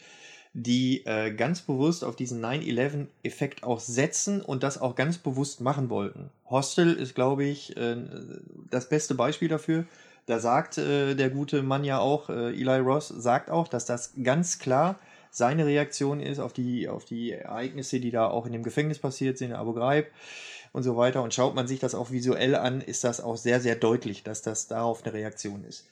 die äh, ganz bewusst auf diesen 9-11-Effekt auch setzen und das auch ganz bewusst machen wollten. Hostel ist, glaube ich, äh, das beste Beispiel dafür. Da sagt äh, der gute Mann ja auch, äh, Eli Ross sagt auch, dass das ganz klar seine Reaktion ist auf die, auf die Ereignisse, die da auch in dem Gefängnis passiert sind, in Abu Ghraib und so weiter. Und schaut man sich das auch visuell an, ist das auch sehr, sehr deutlich, dass das darauf eine Reaktion ist.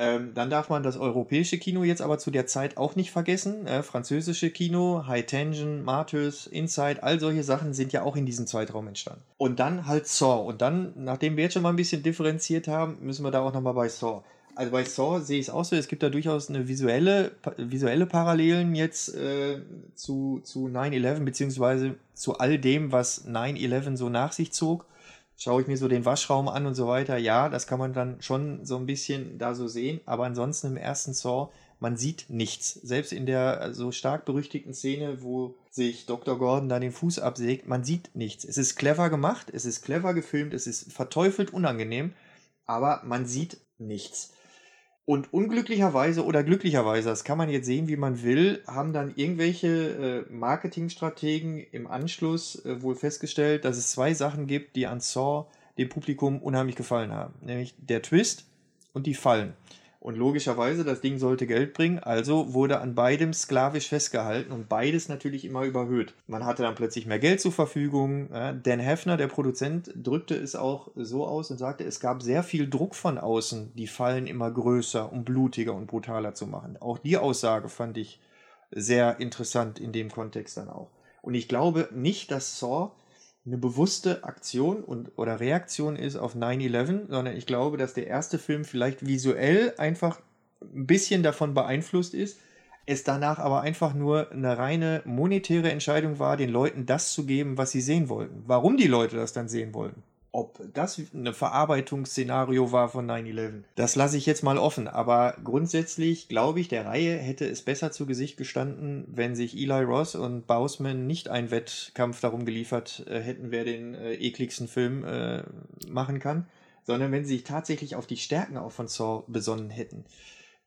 Ähm, dann darf man das europäische Kino jetzt aber zu der Zeit auch nicht vergessen. Äh, französische Kino, High Tension, Martyrs, Inside, all solche Sachen sind ja auch in diesem Zeitraum entstanden. Und dann halt Saw. Und dann, nachdem wir jetzt schon mal ein bisschen differenziert haben, müssen wir da auch nochmal bei Saw. Also bei Saw sehe ich es auch so, es gibt da durchaus eine visuelle, visuelle Parallelen jetzt äh, zu, zu 9-11, beziehungsweise zu all dem, was 9-11 so nach sich zog schaue ich mir so den Waschraum an und so weiter. Ja, das kann man dann schon so ein bisschen da so sehen, aber ansonsten im ersten Saw, man sieht nichts. Selbst in der so stark berüchtigten Szene, wo sich Dr. Gordon da den Fuß absägt, man sieht nichts. Es ist clever gemacht, es ist clever gefilmt, es ist verteufelt unangenehm, aber man sieht nichts. Und unglücklicherweise oder glücklicherweise, das kann man jetzt sehen, wie man will, haben dann irgendwelche äh, Marketingstrategen im Anschluss äh, wohl festgestellt, dass es zwei Sachen gibt, die an Saw dem Publikum unheimlich gefallen haben. Nämlich der Twist und die Fallen. Und logischerweise, das Ding sollte Geld bringen, also wurde an beidem sklavisch festgehalten und beides natürlich immer überhöht. Man hatte dann plötzlich mehr Geld zur Verfügung. Dan Heffner, der Produzent, drückte es auch so aus und sagte, es gab sehr viel Druck von außen, die Fallen immer größer und blutiger und brutaler zu machen. Auch die Aussage fand ich sehr interessant in dem Kontext dann auch. Und ich glaube nicht, dass Saw eine bewusste Aktion und, oder Reaktion ist auf 9-11, sondern ich glaube, dass der erste Film vielleicht visuell einfach ein bisschen davon beeinflusst ist, es danach aber einfach nur eine reine monetäre Entscheidung war, den Leuten das zu geben, was sie sehen wollten. Warum die Leute das dann sehen wollten, ob das ein Verarbeitungsszenario war von 9-11, das lasse ich jetzt mal offen. Aber grundsätzlich glaube ich, der Reihe hätte es besser zu Gesicht gestanden, wenn sich Eli Ross und Bausman nicht einen Wettkampf darum geliefert äh, hätten, wer den äh, ekligsten Film äh, machen kann, sondern wenn sie sich tatsächlich auf die Stärken auch von Saw besonnen hätten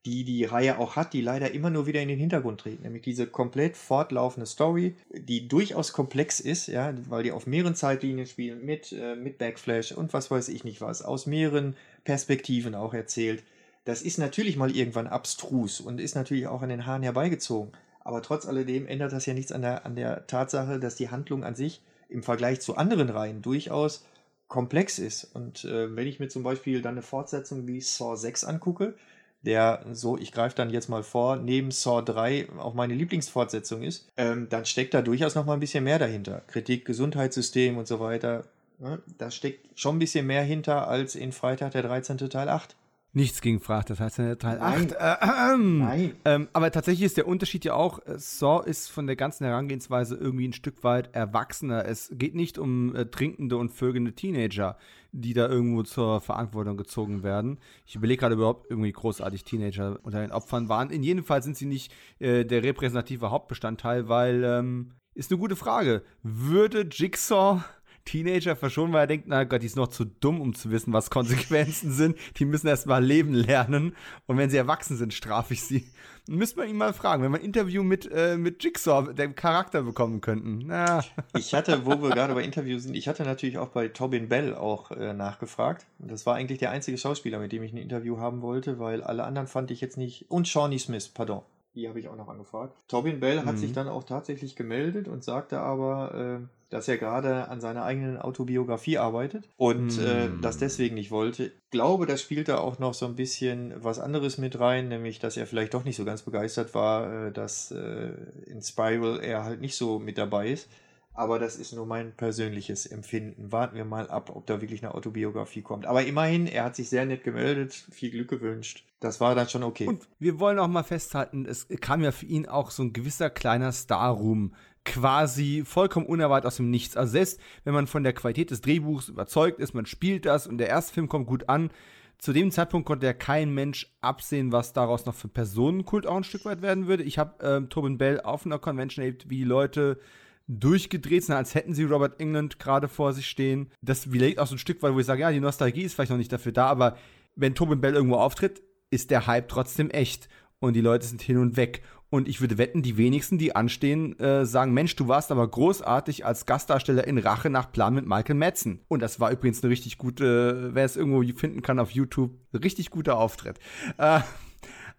die die Reihe auch hat, die leider immer nur wieder in den Hintergrund treten. Nämlich diese komplett fortlaufende Story, die durchaus komplex ist, ja, weil die auf mehreren Zeitlinien spielen, mit, äh, mit Backflash und was weiß ich nicht was, aus mehreren Perspektiven auch erzählt. Das ist natürlich mal irgendwann abstrus und ist natürlich auch an den Haaren herbeigezogen. Aber trotz alledem ändert das ja nichts an der, an der Tatsache, dass die Handlung an sich im Vergleich zu anderen Reihen durchaus komplex ist. Und äh, wenn ich mir zum Beispiel dann eine Fortsetzung wie Saw 6 angucke, der so, ich greife dann jetzt mal vor, neben Saw 3 auch meine Lieblingsfortsetzung ist, ähm, dann steckt da durchaus noch mal ein bisschen mehr dahinter. Kritik, Gesundheitssystem und so weiter. Ne? Da steckt schon ein bisschen mehr hinter als in Freitag der 13. Teil 8. Nichts gegen Fracht, das heißt ja Teil Nein. 8. Äh, ähm. Nein. Ähm, aber tatsächlich ist der Unterschied ja auch, äh, Saw ist von der ganzen Herangehensweise irgendwie ein Stück weit erwachsener. Es geht nicht um äh, trinkende und vögelnde Teenager, die da irgendwo zur Verantwortung gezogen werden. Ich überlege gerade überhaupt irgendwie großartig Teenager unter den Opfern waren. In jedem Fall sind sie nicht äh, der repräsentative Hauptbestandteil, weil ähm, ist eine gute Frage. Würde Jigsaw Teenager verschonen, weil er denkt, na Gott, die ist noch zu dumm, um zu wissen, was Konsequenzen sind. Die müssen erst mal leben lernen. Und wenn sie erwachsen sind, strafe ich sie. Müsste man ihn mal fragen, wenn wir ein Interview mit, äh, mit Jigsaw, dem Charakter bekommen könnten. Na. Ich hatte, wo wir gerade bei Interviews sind, ich hatte natürlich auch bei Tobin Bell auch äh, nachgefragt. Das war eigentlich der einzige Schauspieler, mit dem ich ein Interview haben wollte, weil alle anderen fand ich jetzt nicht. Und Shawnee Smith, pardon. Die habe ich auch noch angefragt. Tobin Bell hat Mhm. sich dann auch tatsächlich gemeldet und sagte aber, äh, dass er gerade an seiner eigenen Autobiografie arbeitet und Mhm. äh, das deswegen nicht wollte. Ich glaube, da spielt da auch noch so ein bisschen was anderes mit rein, nämlich, dass er vielleicht doch nicht so ganz begeistert war, äh, dass äh, in Spiral er halt nicht so mit dabei ist. Aber das ist nur mein persönliches Empfinden. Warten wir mal ab, ob da wirklich eine Autobiografie kommt. Aber immerhin, er hat sich sehr nett gemeldet, viel Glück gewünscht. Das war dann schon okay. Und wir wollen auch mal festhalten, es kam ja für ihn auch so ein gewisser kleiner Star-Ruhm quasi vollkommen unerwartet aus dem Nichts. Also selbst wenn man von der Qualität des Drehbuchs überzeugt ist, man spielt das und der erste Film kommt gut an, zu dem Zeitpunkt konnte ja kein Mensch absehen, was daraus noch für Personenkult auch ein Stück weit werden würde. Ich habe ähm, Tobin Bell auf einer Convention erlebt, wie die Leute durchgedreht sind, als hätten sie Robert England gerade vor sich stehen. Das widerlegt auch so ein Stück weit, wo ich sage, ja, die Nostalgie ist vielleicht noch nicht dafür da, aber wenn Tobin Bell irgendwo auftritt, ist der Hype trotzdem echt und die Leute sind hin und weg. Und ich würde wetten, die wenigsten, die anstehen, äh, sagen, Mensch, du warst aber großartig als Gastdarsteller in Rache nach Plan mit Michael Madsen. Und das war übrigens eine richtig gute, wer es irgendwo finden kann auf YouTube, richtig guter Auftritt. Äh,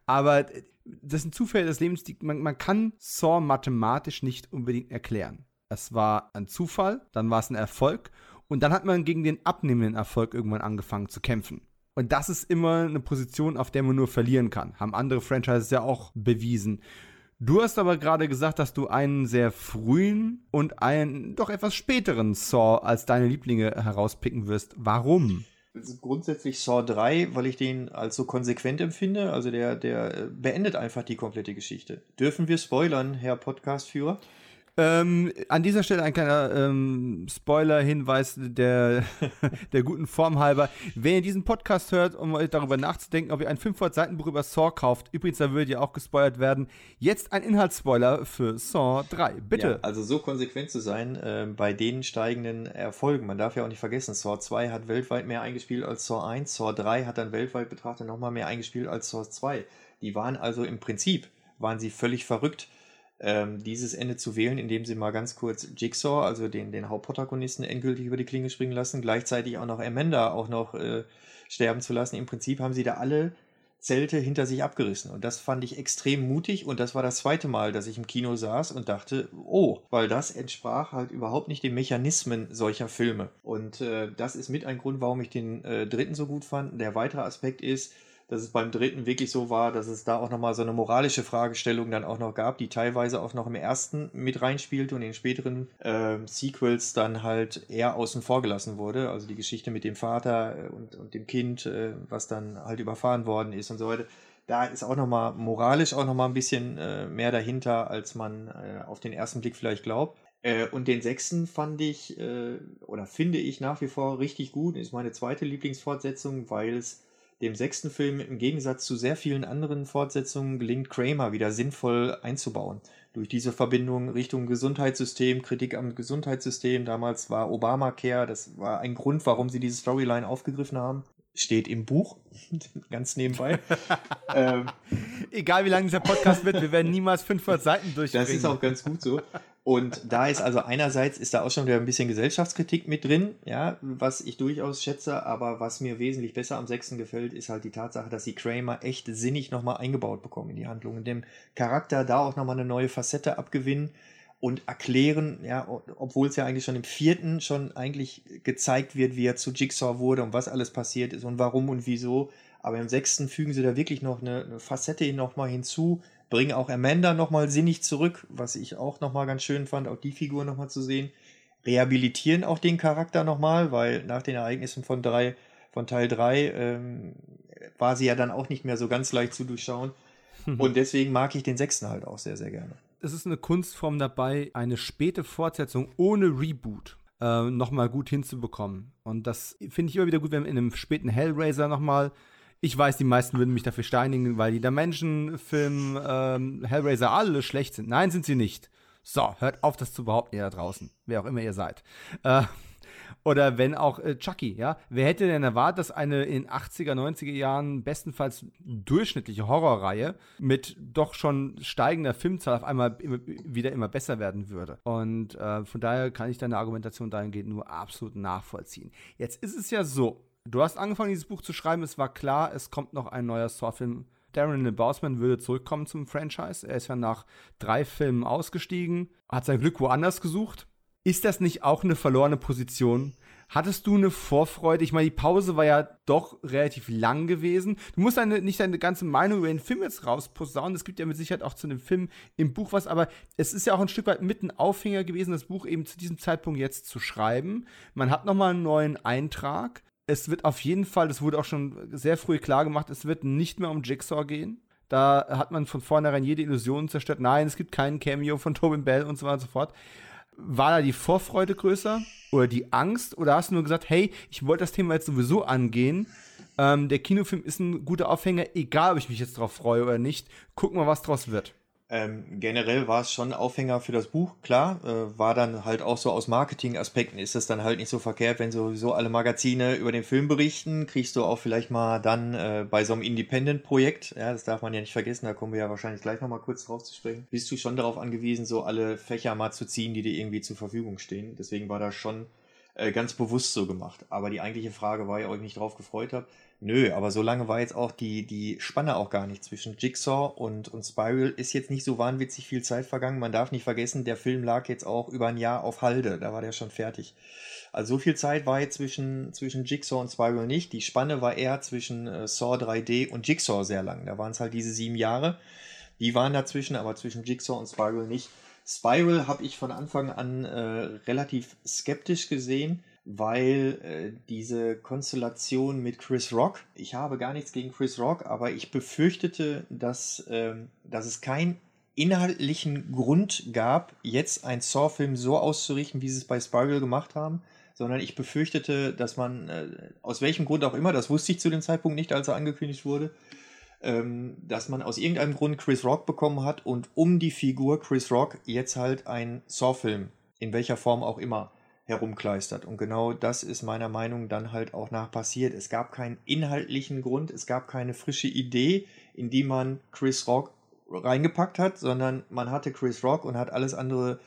aber das sind Zufälle des Lebens, die, man, man kann Saw mathematisch nicht unbedingt erklären. Es war ein Zufall, dann war es ein Erfolg und dann hat man gegen den abnehmenden Erfolg irgendwann angefangen zu kämpfen. Und das ist immer eine Position, auf der man nur verlieren kann. Haben andere Franchises ja auch bewiesen. Du hast aber gerade gesagt, dass du einen sehr frühen und einen doch etwas späteren Saw als deine Lieblinge herauspicken wirst. Warum? Grundsätzlich Saw 3, weil ich den als so konsequent empfinde. Also der, der beendet einfach die komplette Geschichte. Dürfen wir spoilern, Herr Podcastführer? Ähm, an dieser Stelle ein kleiner ähm, Spoiler-Hinweis der, der guten Form halber. Wenn ihr diesen Podcast hört, um darüber nachzudenken, ob ihr ein 500-Seiten-Buch über Saw kauft, übrigens, da würde ja auch gespoilert werden, jetzt ein Inhaltsspoiler für Saw 3. Bitte. Ja, also so konsequent zu sein äh, bei den steigenden Erfolgen. Man darf ja auch nicht vergessen, Saw 2 hat weltweit mehr eingespielt als Saw 1. Saw 3 hat dann weltweit betrachtet nochmal mehr eingespielt als Saw 2. Die waren also im Prinzip, waren sie völlig verrückt ähm, dieses Ende zu wählen, indem sie mal ganz kurz Jigsaw, also den, den Hauptprotagonisten, endgültig über die Klinge springen lassen, gleichzeitig auch noch Amanda auch noch äh, sterben zu lassen. Im Prinzip haben sie da alle Zelte hinter sich abgerissen. Und das fand ich extrem mutig. Und das war das zweite Mal, dass ich im Kino saß und dachte, oh, weil das entsprach halt überhaupt nicht den Mechanismen solcher Filme. Und äh, das ist mit ein Grund, warum ich den äh, dritten so gut fand. Der weitere Aspekt ist, dass es beim dritten wirklich so war, dass es da auch nochmal so eine moralische Fragestellung dann auch noch gab, die teilweise auch noch im ersten mit reinspielte und in späteren äh, Sequels dann halt eher außen vor gelassen wurde. Also die Geschichte mit dem Vater äh, und, und dem Kind, äh, was dann halt überfahren worden ist und so weiter. Da ist auch nochmal moralisch auch nochmal ein bisschen äh, mehr dahinter, als man äh, auf den ersten Blick vielleicht glaubt. Äh, und den sechsten fand ich oder finde ich nach wie vor richtig gut. Ist meine zweite Lieblingsfortsetzung, weil es dem sechsten Film im Gegensatz zu sehr vielen anderen Fortsetzungen gelingt Kramer wieder sinnvoll einzubauen. Durch diese Verbindung Richtung Gesundheitssystem, Kritik am Gesundheitssystem, damals war Obamacare, das war ein Grund, warum sie diese Storyline aufgegriffen haben. Steht im Buch, ganz nebenbei. ähm, Egal wie lang dieser Podcast wird, wir werden niemals 500 Seiten durchbringen. Das ist auch ganz gut so. Und da ist also einerseits ist da auch schon wieder ein bisschen Gesellschaftskritik mit drin, ja, was ich durchaus schätze, aber was mir wesentlich besser am sechsten gefällt, ist halt die Tatsache, dass sie Kramer echt sinnig nochmal eingebaut bekommen in die Handlung, in dem Charakter da auch nochmal eine neue Facette abgewinnen und erklären, ja, obwohl es ja eigentlich schon im vierten schon eigentlich gezeigt wird, wie er zu Jigsaw wurde und was alles passiert ist und warum und wieso. Aber im sechsten fügen sie da wirklich noch eine, eine Facette nochmal hinzu, bringen auch Amanda nochmal sinnig zurück, was ich auch nochmal ganz schön fand, auch die Figur nochmal zu sehen. Rehabilitieren auch den Charakter nochmal, weil nach den Ereignissen von, drei, von Teil 3 ähm, war sie ja dann auch nicht mehr so ganz leicht zu durchschauen. Und deswegen mag ich den sechsten halt auch sehr, sehr gerne. Es ist eine Kunstform dabei, eine späte Fortsetzung ohne Reboot äh, nochmal gut hinzubekommen. Und das finde ich immer wieder gut, wenn in einem späten Hellraiser nochmal ich weiß, die meisten würden mich dafür steinigen, weil die Dimension-Film ähm, Hellraiser alle schlecht sind. Nein, sind sie nicht. So, hört auf, das zu behaupten, ihr da draußen. Wer auch immer ihr seid. Äh, oder wenn auch äh, Chucky, ja. Wer hätte denn erwartet, dass eine in 80er, 90er Jahren bestenfalls durchschnittliche Horrorreihe mit doch schon steigender Filmzahl auf einmal immer, wieder immer besser werden würde? Und äh, von daher kann ich deine Argumentation dahingehend nur absolut nachvollziehen. Jetzt ist es ja so, Du hast angefangen, dieses Buch zu schreiben. Es war klar, es kommt noch ein neuer Saw-Film. Darren Bausman würde zurückkommen zum Franchise. Er ist ja nach drei Filmen ausgestiegen, hat sein Glück woanders gesucht. Ist das nicht auch eine verlorene Position? Hattest du eine Vorfreude? Ich meine, die Pause war ja doch relativ lang gewesen. Du musst deine, nicht deine ganze Meinung über den Film jetzt rausposaunen. Es gibt ja mit Sicherheit auch zu dem Film im Buch was, aber es ist ja auch ein Stück weit mit ein Aufhänger gewesen, das Buch eben zu diesem Zeitpunkt jetzt zu schreiben. Man hat nochmal einen neuen Eintrag es wird auf jeden Fall, das wurde auch schon sehr früh klar gemacht, es wird nicht mehr um Jigsaw gehen. Da hat man von vornherein jede Illusion zerstört. Nein, es gibt keinen Cameo von Tobin Bell und so weiter und so fort. War da die Vorfreude größer oder die Angst? Oder hast du nur gesagt, hey, ich wollte das Thema jetzt sowieso angehen, Ähm, der Kinofilm ist ein guter Aufhänger, egal ob ich mich jetzt darauf freue oder nicht. Gucken wir, was draus wird. Ähm, generell war es schon Aufhänger für das Buch, klar. Äh, war dann halt auch so aus Marketing-Aspekten ist es dann halt nicht so verkehrt, wenn sowieso alle Magazine über den Film berichten, kriegst du auch vielleicht mal dann äh, bei so einem Independent-Projekt, ja, das darf man ja nicht vergessen, da kommen wir ja wahrscheinlich gleich nochmal kurz drauf zu sprechen, bist du schon darauf angewiesen, so alle Fächer mal zu ziehen, die dir irgendwie zur Verfügung stehen. Deswegen war das schon äh, ganz bewusst so gemacht. Aber die eigentliche Frage war ja, ob ich mich drauf gefreut habe. Nö, aber so lange war jetzt auch die, die Spanne auch gar nicht zwischen Jigsaw und, und Spiral. Ist jetzt nicht so wahnwitzig viel Zeit vergangen. Man darf nicht vergessen, der Film lag jetzt auch über ein Jahr auf Halde. Da war der schon fertig. Also so viel Zeit war jetzt zwischen, zwischen Jigsaw und Spiral nicht. Die Spanne war eher zwischen äh, Saw 3D und Jigsaw sehr lang. Da waren es halt diese sieben Jahre. Die waren dazwischen, aber zwischen Jigsaw und Spiral nicht. Spiral habe ich von Anfang an äh, relativ skeptisch gesehen weil äh, diese Konstellation mit Chris Rock, ich habe gar nichts gegen Chris Rock, aber ich befürchtete, dass, ähm, dass es keinen inhaltlichen Grund gab, jetzt einen Saw-Film so auszurichten, wie sie es bei Spiral gemacht haben, sondern ich befürchtete, dass man, äh, aus welchem Grund auch immer, das wusste ich zu dem Zeitpunkt nicht, als er angekündigt wurde, ähm, dass man aus irgendeinem Grund Chris Rock bekommen hat und um die Figur Chris Rock jetzt halt ein Saw-Film, in welcher Form auch immer, herumkleistert. Und genau das ist meiner Meinung dann halt auch nach passiert. Es gab keinen inhaltlichen Grund, es gab keine frische Idee, in die man Chris Rock reingepackt hat, sondern man hatte Chris Rock und hat alles andere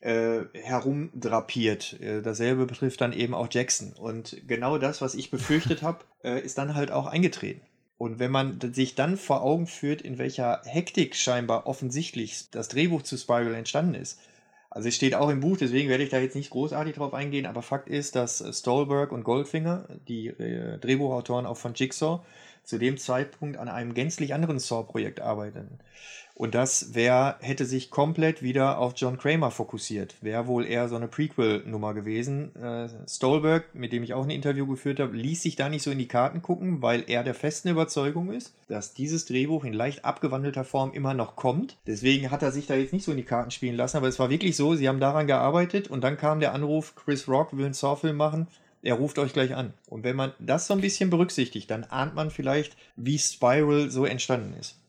äh, herumdrapiert. Äh, dasselbe betrifft dann eben auch Jackson. Und genau das, was ich befürchtet habe, äh, ist dann halt auch eingetreten. Und wenn man sich dann vor Augen führt, in welcher Hektik scheinbar offensichtlich das Drehbuch zu Spiral entstanden ist, also es steht auch im Buch, deswegen werde ich da jetzt nicht großartig drauf eingehen, aber Fakt ist, dass Stolberg und Goldfinger, die äh, Drehbuchautoren auch von Jigsaw, zu dem Zeitpunkt an einem gänzlich anderen Saw-Projekt arbeiteten. Und das wär, hätte sich komplett wieder auf John Kramer fokussiert. Wäre wohl eher so eine Prequel-Nummer gewesen. Äh, Stolberg, mit dem ich auch ein Interview geführt habe, ließ sich da nicht so in die Karten gucken, weil er der festen Überzeugung ist, dass dieses Drehbuch in leicht abgewandelter Form immer noch kommt. Deswegen hat er sich da jetzt nicht so in die Karten spielen lassen. Aber es war wirklich so, sie haben daran gearbeitet und dann kam der Anruf, Chris Rock will einen Saw-Film machen er ruft euch gleich an. Und wenn man das so ein bisschen berücksichtigt, dann ahnt man vielleicht, wie Spiral so entstanden ist.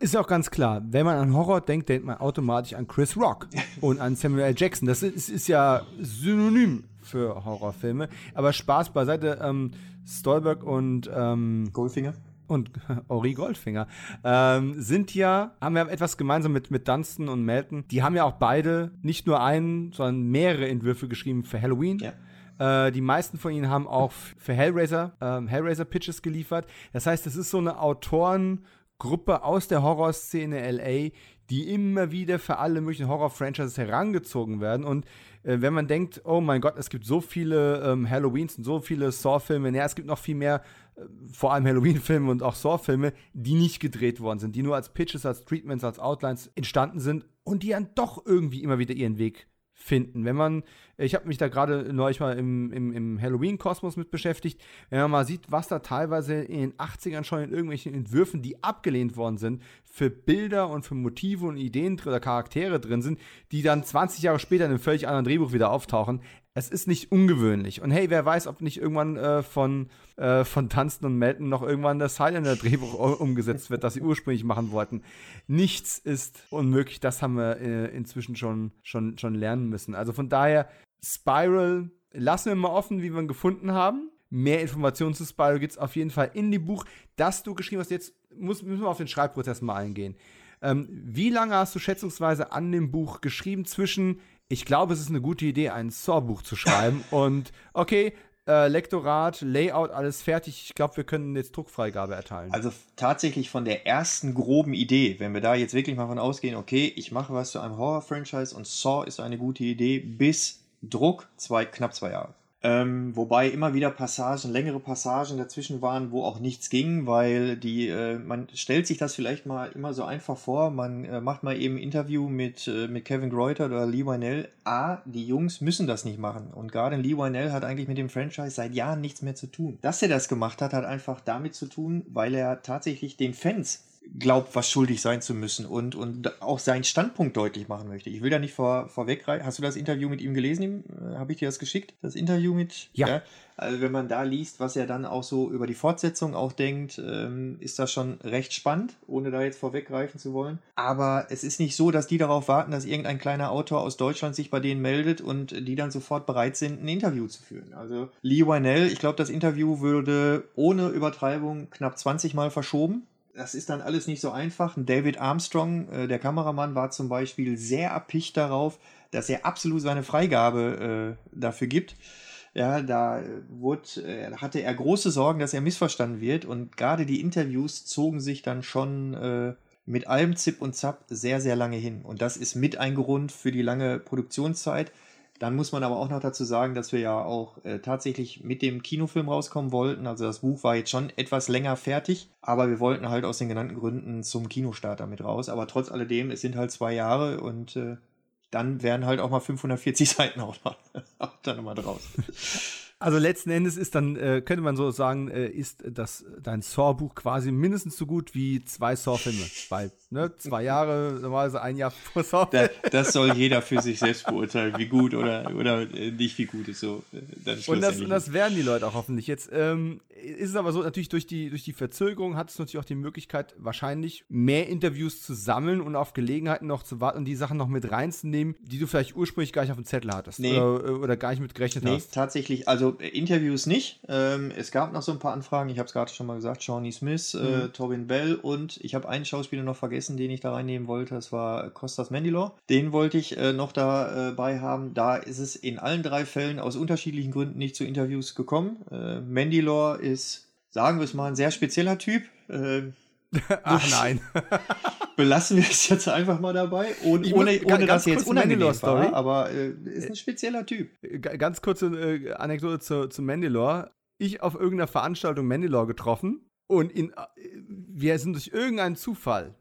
Ist auch ganz klar, wenn man an Horror denkt, denkt man automatisch an Chris Rock und an Samuel L. Jackson. Das ist, ist ja synonym für Horrorfilme. Aber Spaß beiseite, ähm, Stolberg und ähm, Goldfinger und Ori Goldfinger ähm, sind ja, haben ja etwas gemeinsam mit, mit Dunstan und Melton. Die haben ja auch beide nicht nur einen, sondern mehrere Entwürfe geschrieben für Halloween. Ja. Äh, die meisten von ihnen haben auch für Hellraiser, ähm, Hellraiser-Pitches geliefert. Das heißt, es ist so eine Autoren- Gruppe aus der Horrorszene LA, die immer wieder für alle möglichen Horror-Franchises herangezogen werden. Und äh, wenn man denkt, oh mein Gott, es gibt so viele ähm, Halloweens und so viele Saw-Filme, naja, es gibt noch viel mehr, äh, vor allem Halloween-Filme und auch Saw-Filme, die nicht gedreht worden sind, die nur als Pitches, als Treatments, als Outlines entstanden sind und die dann doch irgendwie immer wieder ihren Weg finden. Wenn man, ich habe mich da gerade neulich mal im, im, im Halloween-Kosmos mit beschäftigt, wenn man mal sieht, was da teilweise in den 80ern schon in irgendwelchen Entwürfen, die abgelehnt worden sind, für Bilder und für Motive und Ideen oder Charaktere drin sind, die dann 20 Jahre später in einem völlig anderen Drehbuch wieder auftauchen. Es ist nicht ungewöhnlich. Und hey, wer weiß, ob nicht irgendwann äh, von, äh, von Tanzen und Melton noch irgendwann das Highlander-Drehbuch umgesetzt wird, das sie ursprünglich machen wollten. Nichts ist unmöglich. Das haben wir äh, inzwischen schon, schon, schon lernen müssen. Also von daher, Spiral lassen wir mal offen, wie wir ihn gefunden haben. Mehr Informationen zu Spiral gibt es auf jeden Fall in dem Buch, das du geschrieben hast. Jetzt muss, müssen wir auf den Schreibprozess mal eingehen. Ähm, wie lange hast du schätzungsweise an dem Buch geschrieben zwischen ich glaube, es ist eine gute Idee, ein Saw-Buch zu schreiben. und okay, äh, Lektorat, Layout, alles fertig. Ich glaube, wir können jetzt Druckfreigabe erteilen. Also tatsächlich von der ersten groben Idee, wenn wir da jetzt wirklich mal von ausgehen, okay, ich mache was zu einem Horror-Franchise und Saw ist eine gute Idee, bis Druck zwei, knapp zwei Jahre. Ähm, wobei immer wieder Passagen, längere Passagen dazwischen waren, wo auch nichts ging, weil die, äh, man stellt sich das vielleicht mal immer so einfach vor, man äh, macht mal eben ein Interview mit, äh, mit Kevin Greuter oder Lee Wynell. A, die Jungs müssen das nicht machen. Und gerade Lee Wynell hat eigentlich mit dem Franchise seit Jahren nichts mehr zu tun. Dass er das gemacht hat, hat einfach damit zu tun, weil er tatsächlich den Fans glaubt, was schuldig sein zu müssen und, und auch seinen Standpunkt deutlich machen möchte. Ich will da nicht vor, vorweggreifen. Hast du das Interview mit ihm gelesen? Äh, Habe ich dir das geschickt? Das Interview mit? Ja. ja. Also wenn man da liest, was er dann auch so über die Fortsetzung auch denkt, ähm, ist das schon recht spannend, ohne da jetzt vorweggreifen zu wollen. Aber es ist nicht so, dass die darauf warten, dass irgendein kleiner Autor aus Deutschland sich bei denen meldet und die dann sofort bereit sind, ein Interview zu führen. Also Lee Wynell, ich glaube, das Interview würde ohne Übertreibung knapp 20 Mal verschoben das ist dann alles nicht so einfach. David Armstrong, äh, der Kameramann, war zum Beispiel sehr erpicht darauf, dass er absolut seine Freigabe äh, dafür gibt. Ja, da wurde, äh, hatte er große Sorgen, dass er missverstanden wird. Und gerade die Interviews zogen sich dann schon äh, mit allem Zip und Zap sehr, sehr lange hin. Und das ist mit ein Grund für die lange Produktionszeit. Dann muss man aber auch noch dazu sagen, dass wir ja auch äh, tatsächlich mit dem Kinofilm rauskommen wollten. Also das Buch war jetzt schon etwas länger fertig, aber wir wollten halt aus den genannten Gründen zum Kinostart damit raus. Aber trotz alledem, es sind halt zwei Jahre und äh, dann wären halt auch mal 540 Seiten auch, noch, auch dann nochmal draus. Also letzten Endes ist dann, äh, könnte man so sagen, äh, ist das dein Saw-Buch quasi mindestens so gut wie zwei Saw-Filme. Weil, ne, zwei Jahre, normalerweise ein Jahr vor Saw. Da, das soll jeder für sich selbst beurteilen, wie gut oder, oder äh, nicht wie gut ist so. Äh, und das, das werden die Leute auch hoffentlich. Jetzt ähm, ist es aber so, natürlich durch die, durch die Verzögerung hat es natürlich auch die Möglichkeit, wahrscheinlich mehr Interviews zu sammeln und auf Gelegenheiten noch zu warten und die Sachen noch mit reinzunehmen, die du vielleicht ursprünglich gar nicht auf dem Zettel hattest. Nee. Oder, oder gar nicht mit gerechnet nee, hast. tatsächlich. Also also Interviews nicht. Ähm, es gab noch so ein paar Anfragen. Ich habe es gerade schon mal gesagt. Shawnee Smith, äh, mhm. äh, Tobin Bell und ich habe einen Schauspieler noch vergessen, den ich da reinnehmen wollte. Das war Costas Mandylor. Den wollte ich äh, noch dabei äh, haben. Da ist es in allen drei Fällen aus unterschiedlichen Gründen nicht zu Interviews gekommen. Äh, Mandylor ist, sagen wir es mal, ein sehr spezieller Typ. Äh, Ach nein. belassen wir es jetzt einfach mal dabei, ohne, ohne, ohne dass jetzt unangenehm war, aber äh, ist ein spezieller Typ. Ganz kurze äh, Anekdote zu, zu Mandalore. Ich auf irgendeiner Veranstaltung Mandalore getroffen und in, äh, wir sind durch irgendeinen Zufall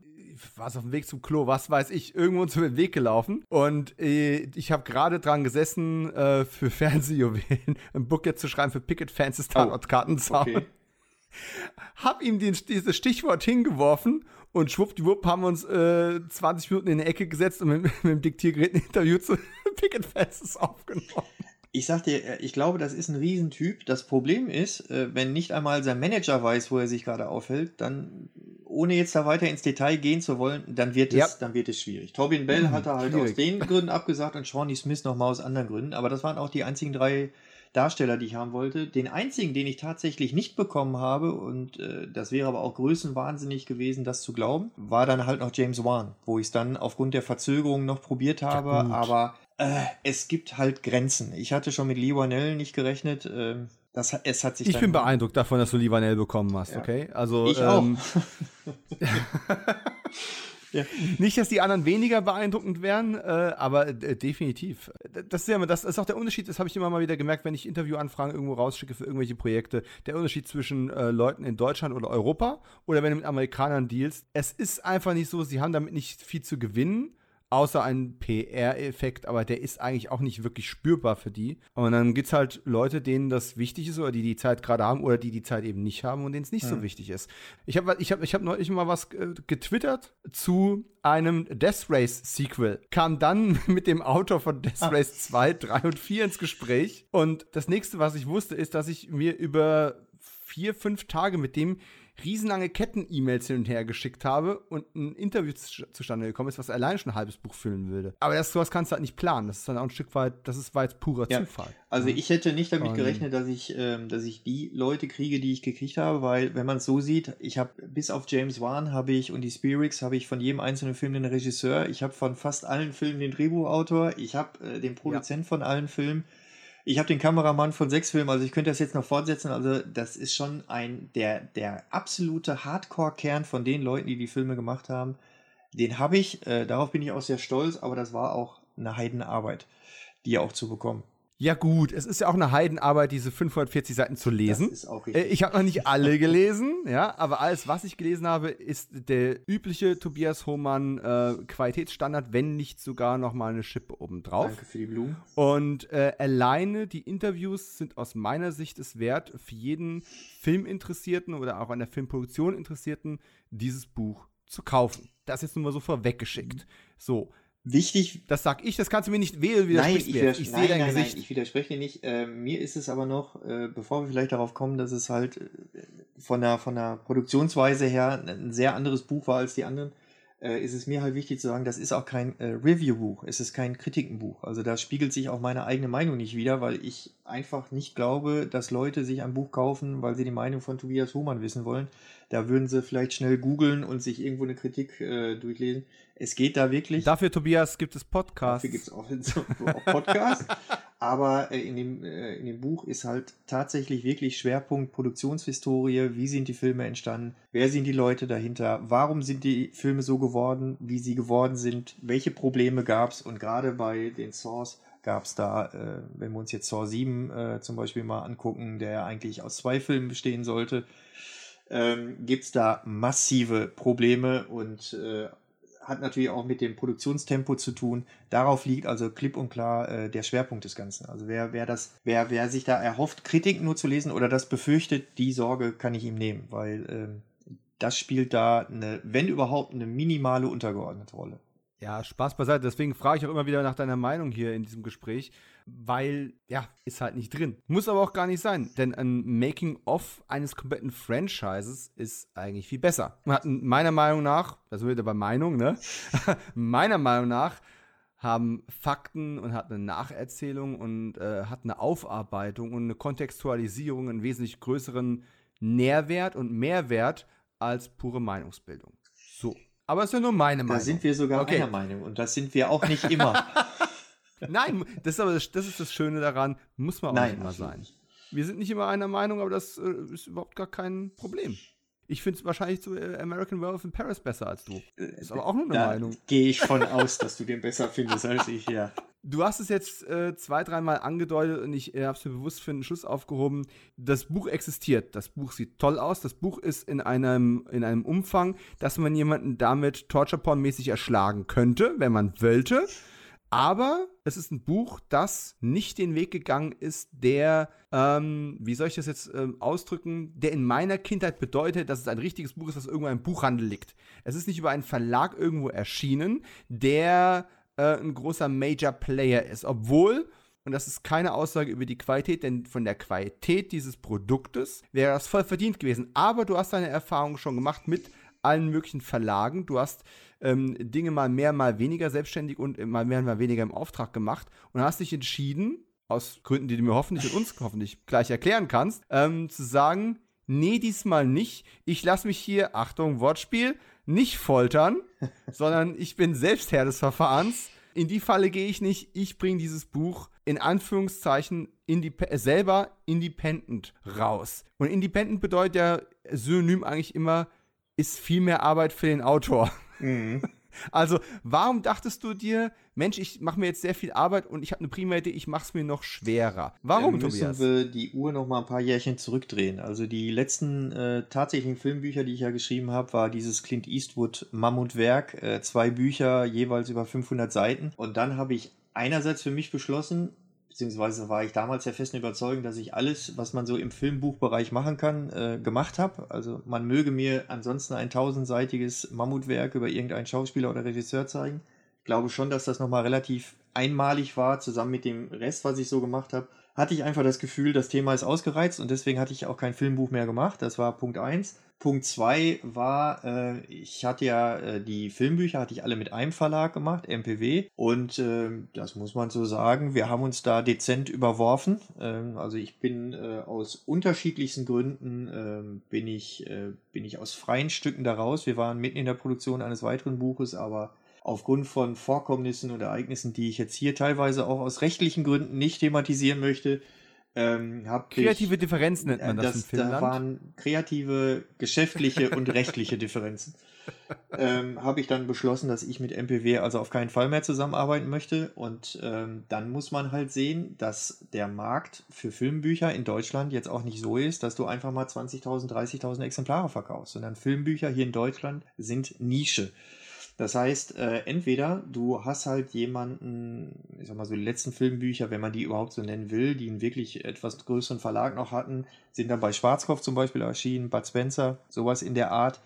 war es auf dem Weg zum Klo, was weiß ich, irgendwo uns über den Weg gelaufen. Und äh, ich habe gerade dran gesessen, äh, für Fernsehjuwelen ein Book jetzt zu schreiben für Picket-Fans des Tatortkartenzaun. Oh, okay. Hab ihm den, dieses Stichwort hingeworfen und schwuppdiwupp haben wir uns äh, 20 Minuten in die Ecke gesetzt und mit, mit dem Diktiergerät ein Interview zu Picket Fences aufgenommen. Ich sag dir, äh, ich glaube, das ist ein Riesentyp. Das Problem ist, äh, wenn nicht einmal sein Manager weiß, wo er sich gerade aufhält, dann, ohne jetzt da weiter ins Detail gehen zu wollen, dann wird es, ja. dann wird es schwierig. Tobin Bell mhm, hat er halt schwierig. aus den Gründen abgesagt und Shawnee Smith nochmal aus anderen Gründen. Aber das waren auch die einzigen drei Darsteller, die ich haben wollte. Den einzigen, den ich tatsächlich nicht bekommen habe, und äh, das wäre aber auch größenwahnsinnig gewesen, das zu glauben, war dann halt noch James Wan, wo ich es dann aufgrund der Verzögerung noch probiert habe, ja, aber äh, es gibt halt Grenzen. Ich hatte schon mit Lee Wanell nicht gerechnet. Äh, das, es hat sich ich bin beeindruckt davon, dass du Lee Wanell bekommen hast, ja. okay? Also, ich ähm, auch. Ja. Nicht, dass die anderen weniger beeindruckend wären, äh, aber äh, definitiv. Das ist, ja, das ist auch der Unterschied, das habe ich immer mal wieder gemerkt, wenn ich Interviewanfragen irgendwo rausschicke für irgendwelche Projekte. Der Unterschied zwischen äh, Leuten in Deutschland oder Europa oder wenn du mit Amerikanern dealst. Es ist einfach nicht so, sie haben damit nicht viel zu gewinnen außer ein PR-Effekt, aber der ist eigentlich auch nicht wirklich spürbar für die. Und dann gibt es halt Leute, denen das wichtig ist oder die die Zeit gerade haben oder die die Zeit eben nicht haben und denen es nicht ja. so wichtig ist. Ich habe ich hab, ich hab neulich mal was äh, getwittert zu einem Death Race Sequel. Kam dann mit dem Autor von Death ah. Race 2, 3 und 4 ins Gespräch. Und das nächste, was ich wusste, ist, dass ich mir über vier, fünf Tage mit dem riesenlange Ketten-E-Mails hin und her geschickt habe und ein Interview zustande gekommen ist, was alleine schon ein halbes Buch füllen würde. Aber das sowas kannst du halt nicht planen. Das ist dann auch ein Stück weit, das ist, war jetzt purer ja. Zufall. Also ich hätte nicht damit gerechnet, dass ich, ähm, dass ich die Leute kriege, die ich gekriegt habe, weil wenn man es so sieht, ich habe bis auf James Wan habe ich und die Spirits habe ich von jedem einzelnen Film den Regisseur, ich habe von fast allen Filmen den Drehbuchautor, ich habe äh, den Produzent ja. von allen Filmen ich habe den Kameramann von sechs Filmen, also ich könnte das jetzt noch fortsetzen. Also das ist schon ein der der absolute Hardcore-Kern von den Leuten, die die Filme gemacht haben. Den habe ich. Äh, darauf bin ich auch sehr stolz. Aber das war auch eine Heidenarbeit, die auch zu bekommen. Ja gut, es ist ja auch eine Heidenarbeit, diese 540 Seiten zu lesen. Das ist auch richtig. Äh, ich habe noch nicht alle gelesen, ja, aber alles, was ich gelesen habe, ist der übliche Tobias Hohmann äh, Qualitätsstandard, wenn nicht sogar noch mal eine Schippe obendrauf. Danke für die Blumen. Und äh, alleine die Interviews sind aus meiner Sicht es wert, für jeden Filminteressierten oder auch an der Filmproduktion Interessierten dieses Buch zu kaufen. Das ist nun mal so vorweggeschickt. So. Wichtig. Das sag ich, das kannst du mir nicht wählen, nein, ich, ich sehe dein nein, Gesicht. Nein, ich widerspreche dir nicht. Äh, mir ist es aber noch, äh, bevor wir vielleicht darauf kommen, dass es halt äh, von, der, von der Produktionsweise her ein sehr anderes Buch war als die anderen, äh, ist es mir halt wichtig zu sagen, das ist auch kein äh, Review-Buch, es ist kein Kritikenbuch. Also da spiegelt sich auch meine eigene Meinung nicht wieder, weil ich einfach nicht glaube, dass Leute sich ein Buch kaufen, weil sie die Meinung von Tobias Hohmann wissen wollen. Da würden sie vielleicht schnell googeln und sich irgendwo eine Kritik äh, durchlesen. Es geht da wirklich. Dafür, Tobias, gibt es Podcasts. Dafür gibt es auch, auch Podcasts. Aber äh, in, dem, äh, in dem Buch ist halt tatsächlich wirklich Schwerpunkt Produktionshistorie. Wie sind die Filme entstanden? Wer sind die Leute dahinter? Warum sind die Filme so geworden, wie sie geworden sind? Welche Probleme gab es? Und gerade bei den Source gab es da, äh, wenn wir uns jetzt Saw 7 äh, zum Beispiel mal angucken, der ja eigentlich aus zwei Filmen bestehen sollte, ähm, gibt es da massive Probleme und äh, hat natürlich auch mit dem Produktionstempo zu tun. Darauf liegt also klipp und klar äh, der Schwerpunkt des Ganzen. Also wer, wer das, wer, wer sich da erhofft, Kritik nur zu lesen oder das befürchtet, die Sorge kann ich ihm nehmen, weil ähm, das spielt da eine, wenn überhaupt, eine minimale untergeordnete Rolle. Ja, Spaß beiseite. Deswegen frage ich auch immer wieder nach deiner Meinung hier in diesem Gespräch, weil, ja, ist halt nicht drin. Muss aber auch gar nicht sein, denn ein Making-of eines kompletten Franchises ist eigentlich viel besser. Man hat meiner Meinung nach, das wird bei Meinung, ne? meiner Meinung nach haben Fakten und hat eine Nacherzählung und äh, hat eine Aufarbeitung und eine Kontextualisierung einen wesentlich größeren Nährwert und Mehrwert als pure Meinungsbildung. So. Aber es ist ja nur meine Meinung. Da sind wir sogar okay. einer Meinung und das sind wir auch nicht immer. Nein, das ist aber das, das, ist das Schöne daran, muss man auch Nein, nicht immer sein. Wir sind nicht immer einer Meinung, aber das äh, ist überhaupt gar kein Problem. Ich finde es wahrscheinlich zu äh, American Werewolf in Paris besser als du. Ist aber auch nur eine da Meinung. Gehe ich von aus, dass du den besser findest als ich, ja. Du hast es jetzt äh, zwei, dreimal angedeutet und ich äh, habe es mir bewusst für einen Schluss aufgehoben. Das Buch existiert. Das Buch sieht toll aus. Das Buch ist in einem, in einem Umfang, dass man jemanden damit Torture-Porn-mäßig erschlagen könnte, wenn man wollte. Aber es ist ein Buch, das nicht den Weg gegangen ist, der, ähm, wie soll ich das jetzt ähm, ausdrücken, der in meiner Kindheit bedeutet, dass es ein richtiges Buch ist, das irgendwo im Buchhandel liegt. Es ist nicht über einen Verlag irgendwo erschienen, der äh, ein großer Major Player ist. Obwohl, und das ist keine Aussage über die Qualität, denn von der Qualität dieses Produktes wäre das voll verdient gewesen. Aber du hast deine Erfahrung schon gemacht mit allen möglichen Verlagen. Du hast ähm, Dinge mal mehr, mal weniger selbstständig und mal mehr, mal weniger im Auftrag gemacht und hast dich entschieden, aus Gründen, die du mir hoffentlich und uns hoffentlich gleich erklären kannst, ähm, zu sagen, nee, diesmal nicht. Ich lasse mich hier, Achtung, Wortspiel, nicht foltern, sondern ich bin selbst Herr des Verfahrens. In die Falle gehe ich nicht. Ich bringe dieses Buch in Anführungszeichen indip selber independent raus. Und independent bedeutet ja Synonym eigentlich immer, ist viel mehr Arbeit für den Autor. Mhm. Also, warum dachtest du dir, Mensch, ich mache mir jetzt sehr viel Arbeit und ich habe eine prima Idee, ich mache es mir noch schwerer? Warum, Dann müssen Tobias? wir die Uhr noch mal ein paar Jährchen zurückdrehen. Also die letzten äh, tatsächlichen Filmbücher, die ich ja geschrieben habe, war dieses Clint Eastwood Mammutwerk, äh, zwei Bücher, jeweils über 500 Seiten. Und dann habe ich einerseits für mich beschlossen, beziehungsweise war ich damals der festen Überzeugung, dass ich alles, was man so im Filmbuchbereich machen kann, äh, gemacht habe. Also man möge mir ansonsten ein tausendseitiges Mammutwerk über irgendeinen Schauspieler oder Regisseur zeigen. Ich glaube schon, dass das nochmal relativ einmalig war, zusammen mit dem Rest, was ich so gemacht habe. Hatte ich einfach das Gefühl, das Thema ist ausgereizt und deswegen hatte ich auch kein Filmbuch mehr gemacht. Das war Punkt eins. Punkt zwei war, äh, ich hatte ja äh, die Filmbücher, hatte ich alle mit einem Verlag gemacht, MPW. Und äh, das muss man so sagen, wir haben uns da dezent überworfen. Ähm, also ich bin äh, aus unterschiedlichsten Gründen, ähm, bin, ich, äh, bin ich aus freien Stücken daraus. Wir waren mitten in der Produktion eines weiteren Buches, aber aufgrund von Vorkommnissen und Ereignissen, die ich jetzt hier teilweise auch aus rechtlichen Gründen nicht thematisieren möchte, ähm, kreative ich, Differenzen nennt man das, das in Finnland. Da waren kreative, geschäftliche und rechtliche Differenzen. ähm, habe ich dann beschlossen, dass ich mit MPW also auf keinen Fall mehr zusammenarbeiten möchte. Und ähm, dann muss man halt sehen, dass der Markt für Filmbücher in Deutschland jetzt auch nicht so ist, dass du einfach mal 20.000, 30.000 Exemplare verkaufst, sondern Filmbücher hier in Deutschland sind Nische. Das heißt, äh, entweder du hast halt jemanden, ich sag mal so die letzten Filmbücher, wenn man die überhaupt so nennen will, die einen wirklich etwas größeren Verlag noch hatten, sind dann bei Schwarzkopf zum Beispiel erschienen, Bud Spencer, sowas in der Art.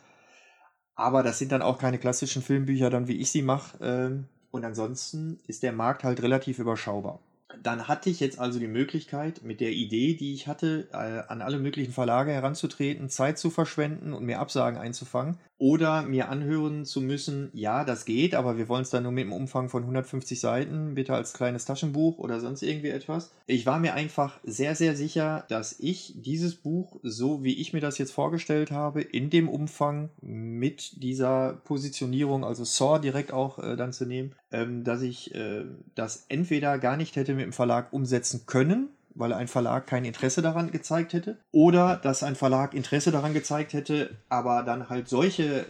Aber das sind dann auch keine klassischen Filmbücher, dann wie ich sie mache. Ähm, und ansonsten ist der Markt halt relativ überschaubar. Dann hatte ich jetzt also die Möglichkeit, mit der Idee, die ich hatte, äh, an alle möglichen Verlage heranzutreten, Zeit zu verschwenden und mir Absagen einzufangen oder mir anhören zu müssen, ja, das geht, aber wir wollen es dann nur mit einem Umfang von 150 Seiten, bitte als kleines Taschenbuch oder sonst irgendwie etwas. Ich war mir einfach sehr, sehr sicher, dass ich dieses Buch, so wie ich mir das jetzt vorgestellt habe, in dem Umfang mit dieser Positionierung, also Saw direkt auch äh, dann zu nehmen, ähm, dass ich äh, das entweder gar nicht hätte mit dem Verlag umsetzen können, weil ein Verlag kein Interesse daran gezeigt hätte. Oder dass ein Verlag Interesse daran gezeigt hätte, aber dann halt solche äh,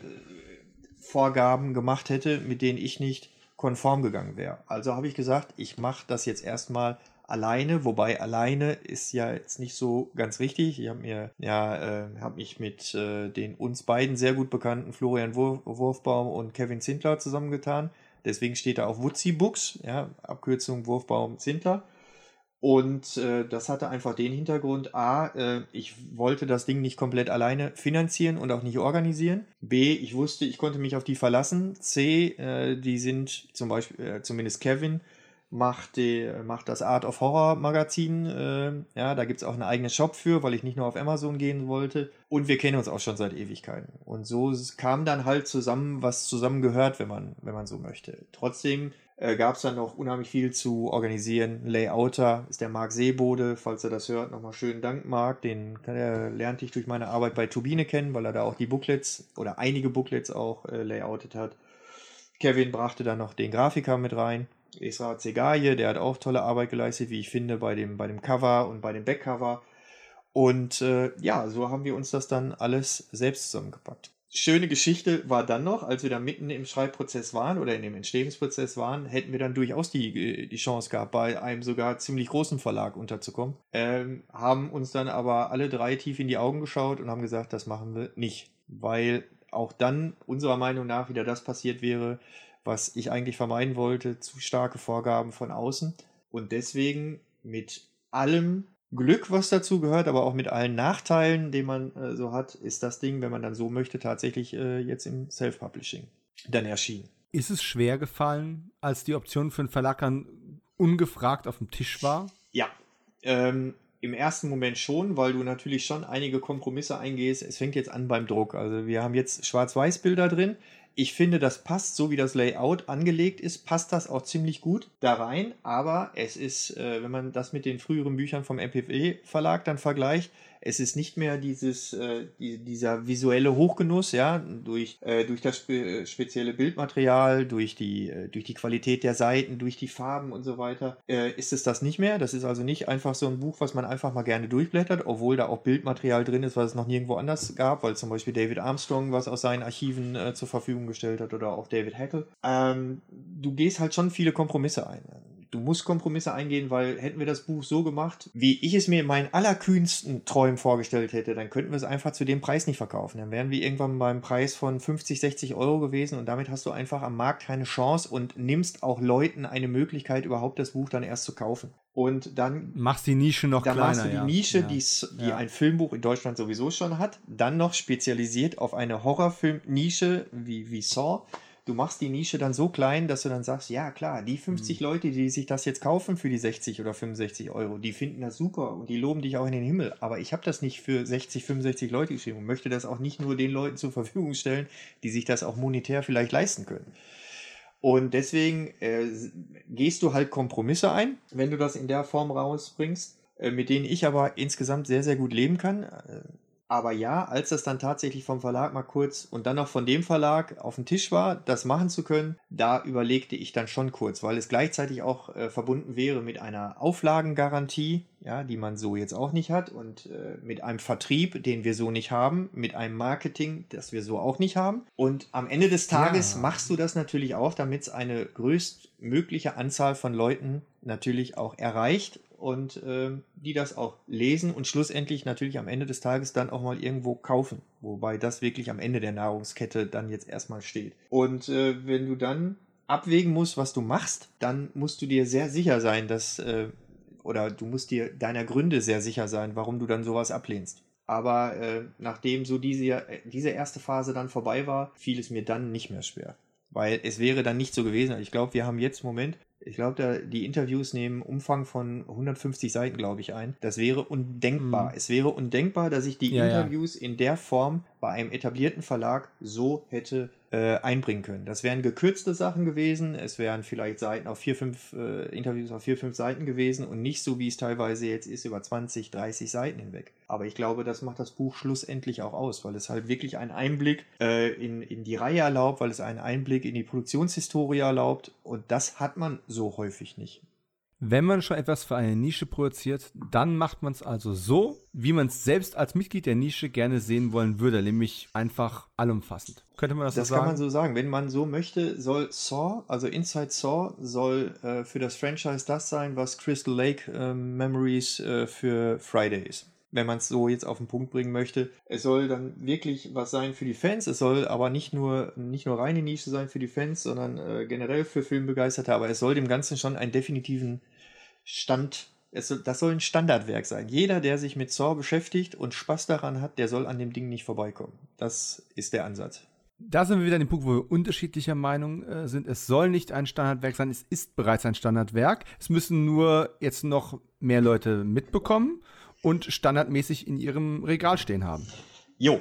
Vorgaben gemacht hätte, mit denen ich nicht konform gegangen wäre. Also habe ich gesagt, ich mache das jetzt erstmal alleine, wobei alleine ist ja jetzt nicht so ganz richtig. Ich habe mir ja äh, habe mich mit äh, den uns beiden sehr gut bekannten Florian Wurf, Wurfbaum und Kevin Zindler zusammengetan. Deswegen steht da auch Wutzi Books, ja, Abkürzung Wurfbaum Zindler. Und äh, das hatte einfach den Hintergrund, a, äh, ich wollte das Ding nicht komplett alleine finanzieren und auch nicht organisieren. B, ich wusste, ich konnte mich auf die verlassen. C, äh, die sind zum Beispiel, äh, zumindest Kevin, macht, die, macht das Art of Horror Magazin. Äh, ja, da gibt es auch einen eigenen Shop für, weil ich nicht nur auf Amazon gehen wollte. Und wir kennen uns auch schon seit Ewigkeiten. Und so kam dann halt zusammen, was zusammengehört, wenn man, wenn man so möchte. Trotzdem äh, gab es dann noch unheimlich viel zu organisieren. Layouter ist der Marc Seebode, falls er das hört, nochmal schönen Dank, Marc. Den äh, lernte ich durch meine Arbeit bei Turbine kennen, weil er da auch die Booklets oder einige Booklets auch äh, layoutet hat. Kevin brachte dann noch den Grafiker mit rein. Esra Zegaye, der hat auch tolle Arbeit geleistet, wie ich finde, bei dem, bei dem Cover und bei dem Backcover. Und äh, ja, so haben wir uns das dann alles selbst zusammengepackt schöne Geschichte war dann noch, als wir da mitten im Schreibprozess waren oder in dem Entstehungsprozess waren, hätten wir dann durchaus die, die Chance gehabt, bei einem sogar ziemlich großen Verlag unterzukommen. Ähm, haben uns dann aber alle drei tief in die Augen geschaut und haben gesagt, das machen wir nicht, weil auch dann unserer Meinung nach wieder das passiert wäre, was ich eigentlich vermeiden wollte, zu starke Vorgaben von außen. Und deswegen mit allem Glück, was dazu gehört, aber auch mit allen Nachteilen, die man äh, so hat, ist das Ding, wenn man dann so möchte, tatsächlich äh, jetzt im Self-Publishing dann erschienen. Ist es schwer gefallen, als die Option für den Verlag dann ungefragt auf dem Tisch war? Ja, ähm, im ersten Moment schon, weil du natürlich schon einige Kompromisse eingehst. Es fängt jetzt an beim Druck. Also wir haben jetzt Schwarz-Weiß-Bilder drin. Ich finde, das passt, so wie das Layout angelegt ist, passt das auch ziemlich gut da rein. Aber es ist, äh, wenn man das mit den früheren Büchern vom MPW Verlag dann vergleicht, es ist nicht mehr dieses, äh, die, dieser visuelle Hochgenuss, ja, durch, äh, durch das spe spezielle Bildmaterial, durch die, äh, durch die Qualität der Seiten, durch die Farben und so weiter, äh, ist es das nicht mehr. Das ist also nicht einfach so ein Buch, was man einfach mal gerne durchblättert, obwohl da auch Bildmaterial drin ist, was es noch nirgendwo anders gab, weil zum Beispiel David Armstrong was aus seinen Archiven äh, zur Verfügung gestellt hat oder auch David Hackle. Ähm, du gehst halt schon viele Kompromisse ein du musst Kompromisse eingehen, weil hätten wir das Buch so gemacht, wie ich es mir in meinen allerkühnsten Träumen vorgestellt hätte, dann könnten wir es einfach zu dem Preis nicht verkaufen. Dann wären wir irgendwann beim Preis von 50, 60 Euro gewesen und damit hast du einfach am Markt keine Chance und nimmst auch Leuten eine Möglichkeit, überhaupt das Buch dann erst zu kaufen. Und dann machst die Nische noch dann kleiner. Dann machst du die ja. Nische, ja. die, die ja. ein Filmbuch in Deutschland sowieso schon hat, dann noch spezialisiert auf eine Horrorfilm-Nische wie, wie Saw du machst die Nische dann so klein, dass du dann sagst, ja klar, die 50 mhm. Leute, die sich das jetzt kaufen für die 60 oder 65 Euro, die finden das super und die loben dich auch in den Himmel. Aber ich habe das nicht für 60, 65 Leute geschrieben und möchte das auch nicht nur den Leuten zur Verfügung stellen, die sich das auch monetär vielleicht leisten können. Und deswegen äh, gehst du halt Kompromisse ein, wenn du das in der Form rausbringst, äh, mit denen ich aber insgesamt sehr, sehr gut leben kann. Äh, aber ja, als das dann tatsächlich vom Verlag mal kurz und dann noch von dem Verlag auf dem Tisch war, das machen zu können, da überlegte ich dann schon kurz, weil es gleichzeitig auch äh, verbunden wäre mit einer Auflagengarantie, ja, die man so jetzt auch nicht hat und äh, mit einem Vertrieb, den wir so nicht haben, mit einem Marketing, das wir so auch nicht haben. Und am Ende des Tages ja. machst du das natürlich auch, damit es eine größtmögliche Anzahl von Leuten natürlich auch erreicht und äh, die das auch lesen und schlussendlich natürlich am Ende des Tages dann auch mal irgendwo kaufen. Wobei das wirklich am Ende der Nahrungskette dann jetzt erstmal steht. Und äh, wenn du dann abwägen musst, was du machst, dann musst du dir sehr sicher sein, dass, äh, oder du musst dir deiner Gründe sehr sicher sein, warum du dann sowas ablehnst. Aber äh, nachdem so diese, diese erste Phase dann vorbei war, fiel es mir dann nicht mehr schwer. Weil es wäre dann nicht so gewesen. Ich glaube, wir haben jetzt im Moment ich glaube, die Interviews nehmen Umfang von 150 Seiten, glaube ich, ein. Das wäre undenkbar. Mhm. Es wäre undenkbar, dass ich die ja, Interviews ja. in der Form bei einem etablierten Verlag so hätte äh, einbringen können. Das wären gekürzte Sachen gewesen, es wären vielleicht Seiten auf vier, fünf äh, Interviews auf vier, fünf Seiten gewesen und nicht so, wie es teilweise jetzt ist, über 20, 30 Seiten hinweg. Aber ich glaube, das macht das Buch schlussendlich auch aus, weil es halt wirklich einen Einblick äh, in, in die Reihe erlaubt, weil es einen Einblick in die Produktionshistorie erlaubt und das hat man so häufig nicht. Wenn man schon etwas für eine Nische produziert, dann macht man es also so, wie man es selbst als Mitglied der Nische gerne sehen wollen würde, nämlich einfach allumfassend. Könnte man das, das so sagen? Das kann man so sagen. Wenn man so möchte, soll Saw, also Inside Saw, soll äh, für das Franchise das sein, was Crystal Lake äh, Memories äh, für Friday ist wenn man es so jetzt auf den Punkt bringen möchte. Es soll dann wirklich was sein für die Fans. Es soll aber nicht nur, nicht nur reine Nische sein für die Fans, sondern äh, generell für Filmbegeisterte. Aber es soll dem Ganzen schon einen definitiven Stand, es das soll ein Standardwerk sein. Jeder, der sich mit Saw beschäftigt und Spaß daran hat, der soll an dem Ding nicht vorbeikommen. Das ist der Ansatz. Da sind wir wieder an dem Punkt, wo wir unterschiedlicher Meinung äh, sind. Es soll nicht ein Standardwerk sein, es ist bereits ein Standardwerk. Es müssen nur jetzt noch mehr Leute mitbekommen und standardmäßig in ihrem Regal stehen haben. Jo,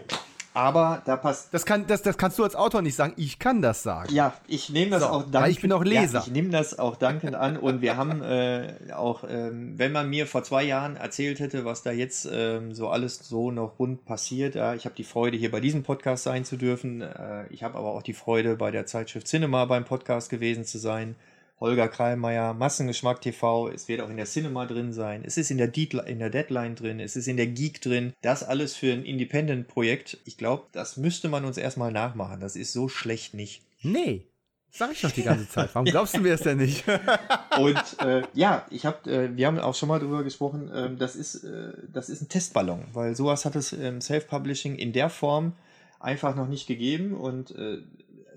aber da passt. Das, kann, das, das kannst du als Autor nicht sagen. Ich kann das sagen. Ja, ich nehme das so, auch dankend. Weil ich bin auch Leser. Ja, ich nehme das auch dankend an. Und wir haben äh, auch, ähm, wenn man mir vor zwei Jahren erzählt hätte, was da jetzt ähm, so alles so noch rund passiert, ja, ich habe die Freude, hier bei diesem Podcast sein zu dürfen. Äh, ich habe aber auch die Freude, bei der Zeitschrift Cinema beim Podcast gewesen zu sein. Holger Kreilmeier, Massengeschmack TV, es wird auch in der Cinema drin sein, es ist in der, Deadline, in der Deadline drin, es ist in der Geek drin. Das alles für ein Independent-Projekt. Ich glaube, das müsste man uns erstmal nachmachen. Das ist so schlecht nicht. Nee. Sag ich doch die ganze Zeit. Warum glaubst du mir das denn nicht? Und äh, ja, ich hab, äh, wir haben auch schon mal drüber gesprochen, äh, das, ist, äh, das ist ein Testballon, weil sowas hat es im Self-Publishing in der Form einfach noch nicht gegeben und äh,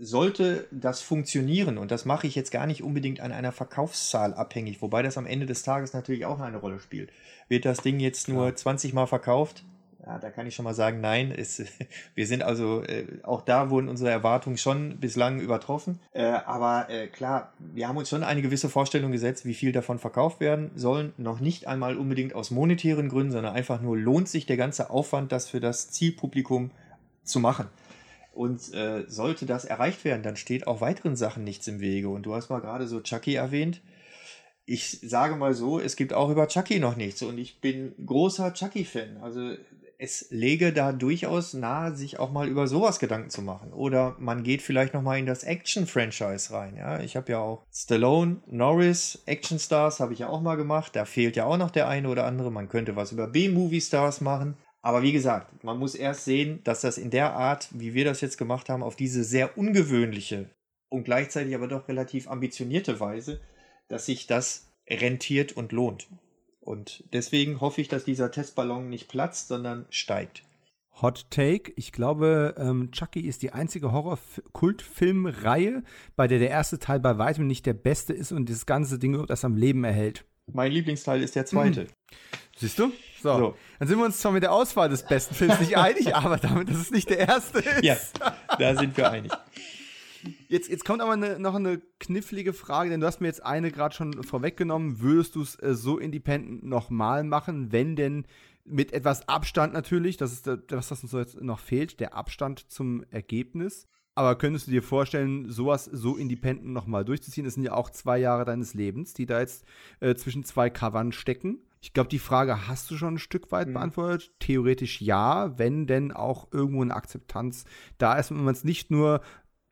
sollte das funktionieren, und das mache ich jetzt gar nicht unbedingt an einer Verkaufszahl abhängig, wobei das am Ende des Tages natürlich auch eine Rolle spielt. Wird das Ding jetzt nur ja. 20 Mal verkauft? Ja, da kann ich schon mal sagen, nein. Es, wir sind also, äh, auch da wurden unsere Erwartungen schon bislang übertroffen. Äh, aber äh, klar, wir haben uns schon eine gewisse Vorstellung gesetzt, wie viel davon verkauft werden sollen. Noch nicht einmal unbedingt aus monetären Gründen, sondern einfach nur lohnt sich der ganze Aufwand, das für das Zielpublikum zu machen. Und äh, sollte das erreicht werden, dann steht auch weiteren Sachen nichts im Wege. Und du hast mal gerade so Chucky erwähnt. Ich sage mal so, es gibt auch über Chucky noch nichts. Und ich bin großer Chucky-Fan. Also es lege da durchaus nahe, sich auch mal über sowas Gedanken zu machen. Oder man geht vielleicht noch mal in das Action-Franchise rein. Ja, ich habe ja auch Stallone, Norris, Action-Stars habe ich ja auch mal gemacht. Da fehlt ja auch noch der eine oder andere. Man könnte was über B-Movie-Stars machen. Aber wie gesagt, man muss erst sehen, dass das in der Art, wie wir das jetzt gemacht haben, auf diese sehr ungewöhnliche und gleichzeitig aber doch relativ ambitionierte Weise, dass sich das rentiert und lohnt. Und deswegen hoffe ich, dass dieser Testballon nicht platzt, sondern steigt. Hot Take. Ich glaube, ähm, Chucky ist die einzige Horror-Kultfilmreihe, bei der der erste Teil bei weitem nicht der beste ist und das ganze Ding das am Leben erhält. Mein Lieblingsteil ist der zweite. Mhm. Siehst du? So. so. Dann sind wir uns zwar mit der Auswahl des besten Films nicht einig, aber damit, dass es nicht der erste ist. Ja, da sind wir einig. Jetzt, jetzt kommt aber eine, noch eine knifflige Frage, denn du hast mir jetzt eine gerade schon vorweggenommen. Würdest du es äh, so independent nochmal machen, wenn denn mit etwas Abstand natürlich, das ist das, was uns jetzt noch fehlt, der Abstand zum Ergebnis. Aber könntest du dir vorstellen, sowas so independent nochmal durchzuziehen? Das sind ja auch zwei Jahre deines Lebens, die da jetzt äh, zwischen zwei Covern stecken. Ich glaube, die Frage hast du schon ein Stück weit mhm. beantwortet. Theoretisch ja, wenn denn auch irgendwo eine Akzeptanz da ist, wenn man es nicht nur,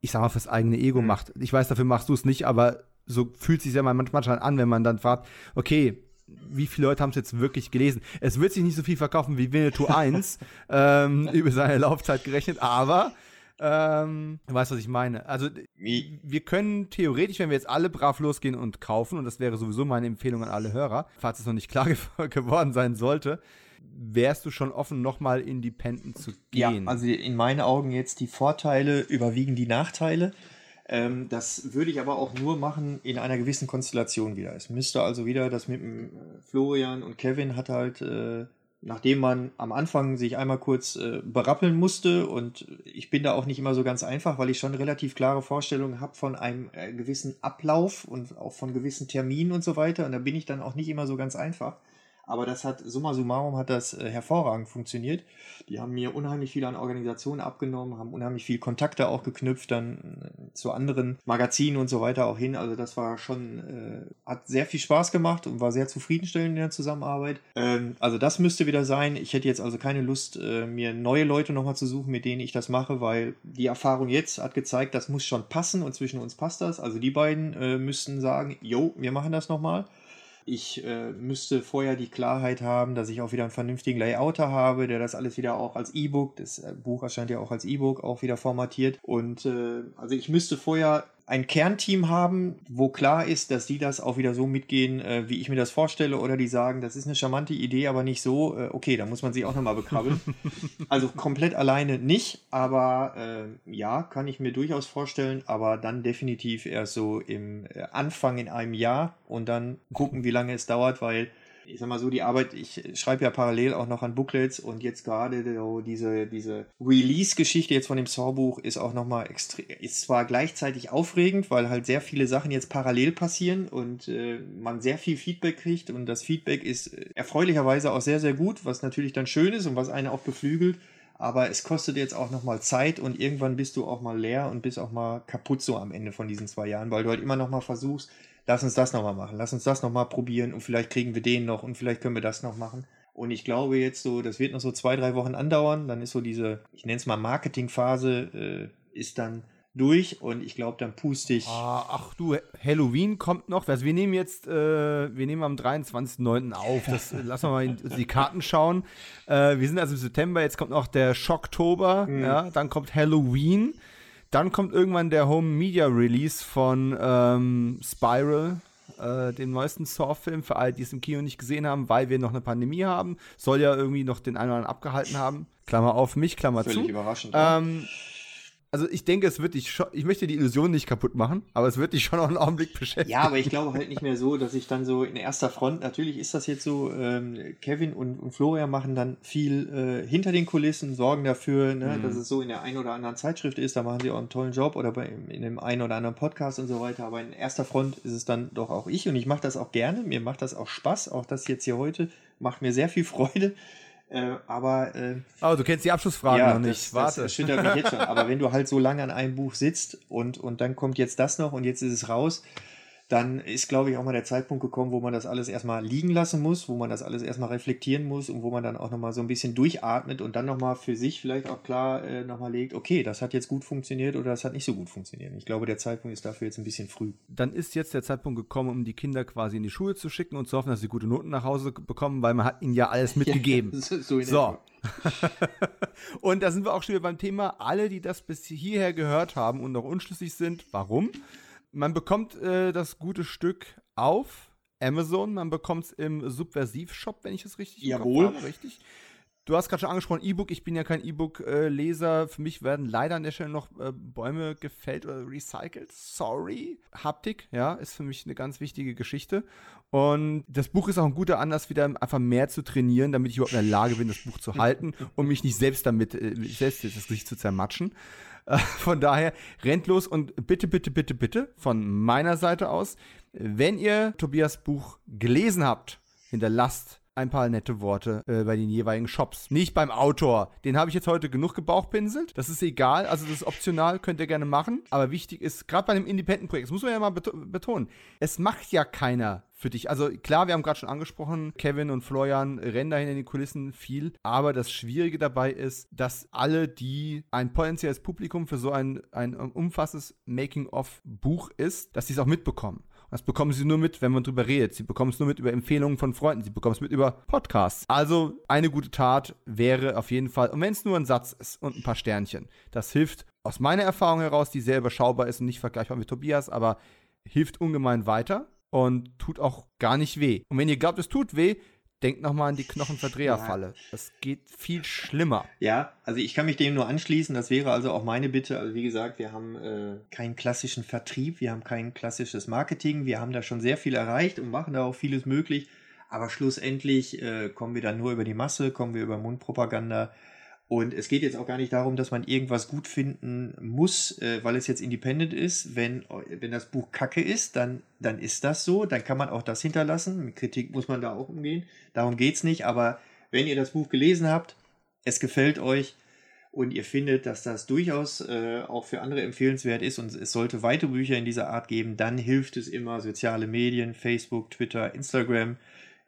ich sag mal, fürs eigene Ego mhm. macht. Ich weiß, dafür machst du es nicht, aber so fühlt sich ja manchmal an, wenn man dann fragt, okay, wie viele Leute haben es jetzt wirklich gelesen? Es wird sich nicht so viel verkaufen wie Winnetou 1 ähm, über seine Laufzeit gerechnet, aber ähm, du weißt, was ich meine. Also, Wie? wir können theoretisch, wenn wir jetzt alle brav losgehen und kaufen, und das wäre sowieso meine Empfehlung an alle Hörer, falls es noch nicht klar geworden sein sollte, wärst du schon offen, nochmal independent zu gehen? Ja, also in meinen Augen jetzt die Vorteile überwiegen die Nachteile. Ähm, das würde ich aber auch nur machen in einer gewissen Konstellation wieder. Es müsste also wieder, das mit dem Florian und Kevin hat halt äh, nachdem man am Anfang sich einmal kurz äh, berappeln musste und ich bin da auch nicht immer so ganz einfach, weil ich schon relativ klare Vorstellungen habe von einem äh, gewissen Ablauf und auch von gewissen Terminen und so weiter und da bin ich dann auch nicht immer so ganz einfach. Aber das hat, summa summarum hat das äh, hervorragend funktioniert. Die haben mir unheimlich viel an Organisationen abgenommen, haben unheimlich viel Kontakte auch geknüpft, dann äh, zu anderen Magazinen und so weiter auch hin. Also das war schon, äh, hat sehr viel Spaß gemacht und war sehr zufriedenstellend in der Zusammenarbeit. Ähm, also das müsste wieder sein. Ich hätte jetzt also keine Lust, äh, mir neue Leute nochmal zu suchen, mit denen ich das mache, weil die Erfahrung jetzt hat gezeigt, das muss schon passen und zwischen uns passt das. Also die beiden äh, müssten sagen, jo, wir machen das nochmal. Ich äh, müsste vorher die Klarheit haben, dass ich auch wieder einen vernünftigen Layouter habe, der das alles wieder auch als E-Book, das äh, Buch erscheint ja auch als E-Book, auch wieder formatiert. Und äh, also ich müsste vorher ein Kernteam haben, wo klar ist, dass die das auch wieder so mitgehen, äh, wie ich mir das vorstelle, oder die sagen, das ist eine charmante Idee, aber nicht so, äh, okay, da muss man sich auch nochmal bekrabbeln. also komplett alleine nicht, aber äh, ja, kann ich mir durchaus vorstellen, aber dann definitiv erst so im äh, Anfang in einem Jahr und dann gucken, wie lange es dauert, weil ich sag mal so, die Arbeit, ich schreibe ja parallel auch noch an Booklets und jetzt gerade so diese, diese Release-Geschichte jetzt von dem Saw-Buch ist auch nochmal extrem, ist zwar gleichzeitig aufregend, weil halt sehr viele Sachen jetzt parallel passieren und äh, man sehr viel Feedback kriegt und das Feedback ist erfreulicherweise auch sehr, sehr gut, was natürlich dann schön ist und was einen auch beflügelt. Aber es kostet jetzt auch nochmal Zeit und irgendwann bist du auch mal leer und bist auch mal kaputt so am Ende von diesen zwei Jahren, weil du halt immer nochmal versuchst, lass uns das nochmal machen, lass uns das nochmal probieren und vielleicht kriegen wir den noch und vielleicht können wir das noch machen. Und ich glaube jetzt so, das wird noch so zwei, drei Wochen andauern. Dann ist so diese, ich nenne es mal Marketingphase, äh, ist dann durch und ich glaube, dann puste ich. Ah, ach du, Halloween kommt noch. Also wir nehmen jetzt, äh, wir nehmen am 23.09. auf. Das äh, lassen wir mal in die Karten schauen. Äh, wir sind also im September, jetzt kommt noch der Schocktober, mhm. ja, dann kommt Halloween. Dann kommt irgendwann der Home Media Release von ähm, Spiral, äh, dem neuesten Saw-Film, für alle, die es im Kino nicht gesehen haben, weil wir noch eine Pandemie haben. Soll ja irgendwie noch den einen oder anderen abgehalten haben. Klammer auf mich, Klammer Völlig zu. überraschend. Ähm, also ich denke, es wird dich schon, ich möchte die Illusion nicht kaputt machen, aber es wird dich schon noch einen Augenblick beschäftigen. Ja, aber ich glaube halt nicht mehr so, dass ich dann so in erster Front, natürlich ist das jetzt so, ähm, Kevin und, und Florian machen dann viel äh, hinter den Kulissen, sorgen dafür, ne, mhm. dass es so in der einen oder anderen Zeitschrift ist, da machen sie auch einen tollen Job oder bei, in dem einen oder anderen Podcast und so weiter, aber in erster Front ist es dann doch auch ich und ich mache das auch gerne, mir macht das auch Spaß, auch das jetzt hier heute macht mir sehr viel Freude. Äh, aber. Äh, oh, du kennst die Abschlussfragen ja, noch nicht. Das, Warte. Das schüttert mich jetzt schon. Aber wenn du halt so lange an einem Buch sitzt und, und dann kommt jetzt das noch und jetzt ist es raus, dann ist, glaube ich, auch mal der Zeitpunkt gekommen, wo man das alles erstmal liegen lassen muss, wo man das alles erstmal reflektieren muss und wo man dann auch nochmal so ein bisschen durchatmet und dann nochmal für sich vielleicht auch klar äh, nochmal legt, okay, das hat jetzt gut funktioniert oder das hat nicht so gut funktioniert. Ich glaube, der Zeitpunkt ist dafür jetzt ein bisschen früh. Dann ist jetzt der Zeitpunkt gekommen, um die Kinder quasi in die Schule zu schicken und zu hoffen, dass sie gute Noten nach Hause bekommen, weil man hat ihnen ja alles mitgegeben. Ja, so. so. und da sind wir auch schon wieder beim Thema, alle, die das bis hierher gehört haben und noch unschlüssig sind, warum? Man bekommt äh, das gute Stück auf Amazon, man bekommt es im Subversiv-Shop, wenn ich es richtig Jawohl. habe. Richtig. Du hast gerade schon angesprochen, E-Book. Ich bin ja kein E-Book-Leser. Für mich werden leider an der Stelle noch äh, Bäume gefällt oder recycelt. Sorry. Haptik, ja, ist für mich eine ganz wichtige Geschichte. Und das Buch ist auch ein guter Anlass, wieder einfach mehr zu trainieren, damit ich überhaupt in der Lage bin, das Buch zu halten und mich nicht selbst damit, äh, selbst das Gesicht zu zermatschen. Äh, von daher rennt los und bitte, bitte, bitte, bitte von meiner Seite aus, wenn ihr Tobias Buch gelesen habt, hinterlasst ein paar nette Worte äh, bei den jeweiligen Shops. Nicht beim Autor. Den habe ich jetzt heute genug gebauchpinselt. Das ist egal. Also das ist optional, könnt ihr gerne machen. Aber wichtig ist, gerade bei einem Independent-Projekt, das muss man ja mal betonen, es macht ja keiner für dich? Also klar, wir haben gerade schon angesprochen, Kevin und Florian rennen dahin in die Kulissen viel, aber das Schwierige dabei ist, dass alle, die ein potenzielles Publikum für so ein, ein umfassendes Making-of-Buch ist, dass sie es auch mitbekommen. Das bekommen sie nur mit, wenn man drüber redet. Sie bekommen es nur mit über Empfehlungen von Freunden. Sie bekommen es mit über Podcasts. Also eine gute Tat wäre auf jeden Fall, und wenn es nur ein Satz ist und ein paar Sternchen, das hilft aus meiner Erfahrung heraus, die sehr überschaubar ist und nicht vergleichbar mit Tobias, aber hilft ungemein weiter und tut auch gar nicht weh. Und wenn ihr glaubt, es tut weh, denkt nochmal an die Knochenverdreherfalle. Ja. Das geht viel schlimmer. Ja, also ich kann mich dem nur anschließen. Das wäre also auch meine Bitte. Also wie gesagt, wir haben äh, keinen klassischen Vertrieb, wir haben kein klassisches Marketing. Wir haben da schon sehr viel erreicht und machen da auch vieles möglich. Aber schlussendlich äh, kommen wir dann nur über die Masse, kommen wir über Mundpropaganda. Und es geht jetzt auch gar nicht darum, dass man irgendwas gut finden muss, äh, weil es jetzt independent ist. Wenn, wenn das Buch kacke ist, dann, dann ist das so. Dann kann man auch das hinterlassen. Mit Kritik muss man da auch umgehen. Darum geht es nicht. Aber wenn ihr das Buch gelesen habt, es gefällt euch, und ihr findet, dass das durchaus äh, auch für andere empfehlenswert ist und es sollte weitere Bücher in dieser Art geben, dann hilft es immer soziale Medien, Facebook, Twitter, Instagram,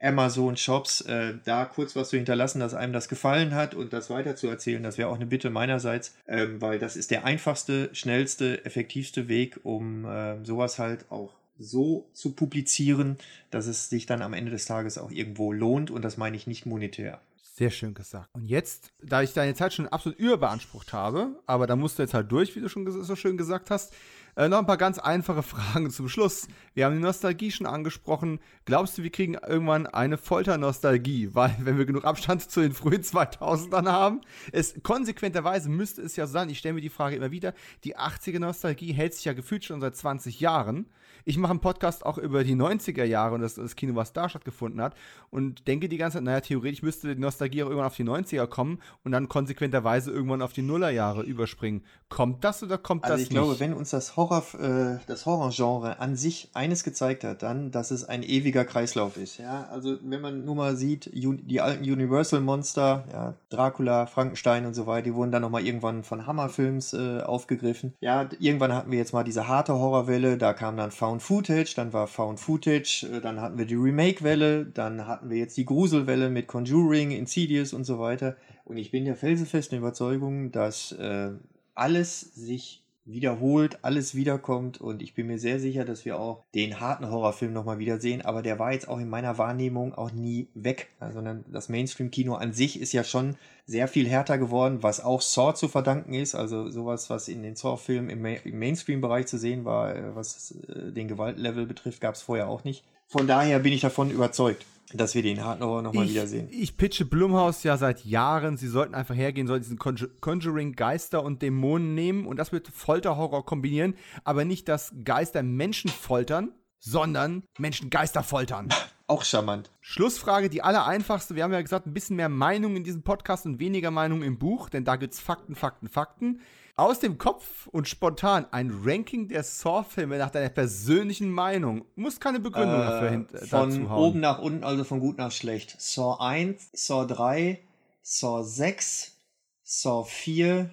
Amazon, Shops, äh, da kurz was zu hinterlassen, dass einem das gefallen hat und das weiter zu erzählen. Das wäre auch eine Bitte meinerseits, ähm, weil das ist der einfachste, schnellste, effektivste Weg, um äh, sowas halt auch so zu publizieren, dass es sich dann am Ende des Tages auch irgendwo lohnt und das meine ich nicht monetär. Sehr schön gesagt. Und jetzt, da ich deine Zeit schon absolut überbeansprucht habe, aber da musst du jetzt halt durch, wie du schon so schön gesagt hast, äh, noch ein paar ganz einfache Fragen zum Schluss. Wir haben die Nostalgie schon angesprochen. Glaubst du, wir kriegen irgendwann eine Folternostalgie? Weil, wenn wir genug Abstand zu den frühen 2000ern haben, es konsequenterweise müsste es ja sein, ich stelle mir die Frage immer wieder, die 80er-Nostalgie hält sich ja gefühlt schon seit 20 Jahren. Ich mache einen Podcast auch über die 90er Jahre und das, das, Kino, was da stattgefunden hat und denke die ganze Zeit, naja, theoretisch müsste die Nostalgie auch irgendwann auf die 90er kommen und dann konsequenterweise irgendwann auf die Nullerjahre überspringen. Kommt das oder kommt also das nicht? ich glaube, wenn uns das Horror, äh, das Horrorgenre an sich eines gezeigt hat, dann, dass es ein ewiger Kreislauf ist. Ja, also wenn man nur mal sieht, die alten Universal Monster, ja, Dracula, Frankenstein und so weiter, die wurden dann nochmal irgendwann von Hammerfilms äh, aufgegriffen. Ja, irgendwann hatten wir jetzt mal diese harte Horrorwelle, da kam dann Found Footage, dann war Found Footage, äh, dann hatten wir die Remake-Welle, dann hatten wir jetzt die Gruselwelle mit Conjuring, Insidious und so weiter. Und ich bin der felsenfesten Überzeugung, dass äh, alles sich wiederholt, alles wiederkommt und ich bin mir sehr sicher, dass wir auch den harten Horrorfilm nochmal wiedersehen, aber der war jetzt auch in meiner Wahrnehmung auch nie weg, sondern das Mainstream-Kino an sich ist ja schon sehr viel härter geworden, was auch Saw zu verdanken ist, also sowas, was in den Saw-Filmen im, im Mainstream-Bereich zu sehen war, äh, was äh, den Gewaltlevel betrifft, gab es vorher auch nicht. Von daher bin ich davon überzeugt dass wir den Harten Horror nochmal wiedersehen. Ich pitche Blumhaus ja seit Jahren, sie sollten einfach hergehen, sollten diesen Conjuring Geister und Dämonen nehmen und das mit Folterhorror kombinieren, aber nicht, dass Geister Menschen foltern, sondern Menschen Geister foltern. Auch charmant. Schlussfrage, die aller einfachste. Wir haben ja gesagt, ein bisschen mehr Meinung in diesem Podcast und weniger Meinung im Buch, denn da gibt es Fakten, Fakten, Fakten aus dem Kopf und spontan ein Ranking der Saw-Filme nach deiner persönlichen Meinung. Muss keine Begründung äh, dafür hin, Von oben nach unten, also von gut nach schlecht. Saw 1, Saw 3, Saw 6, Saw 4,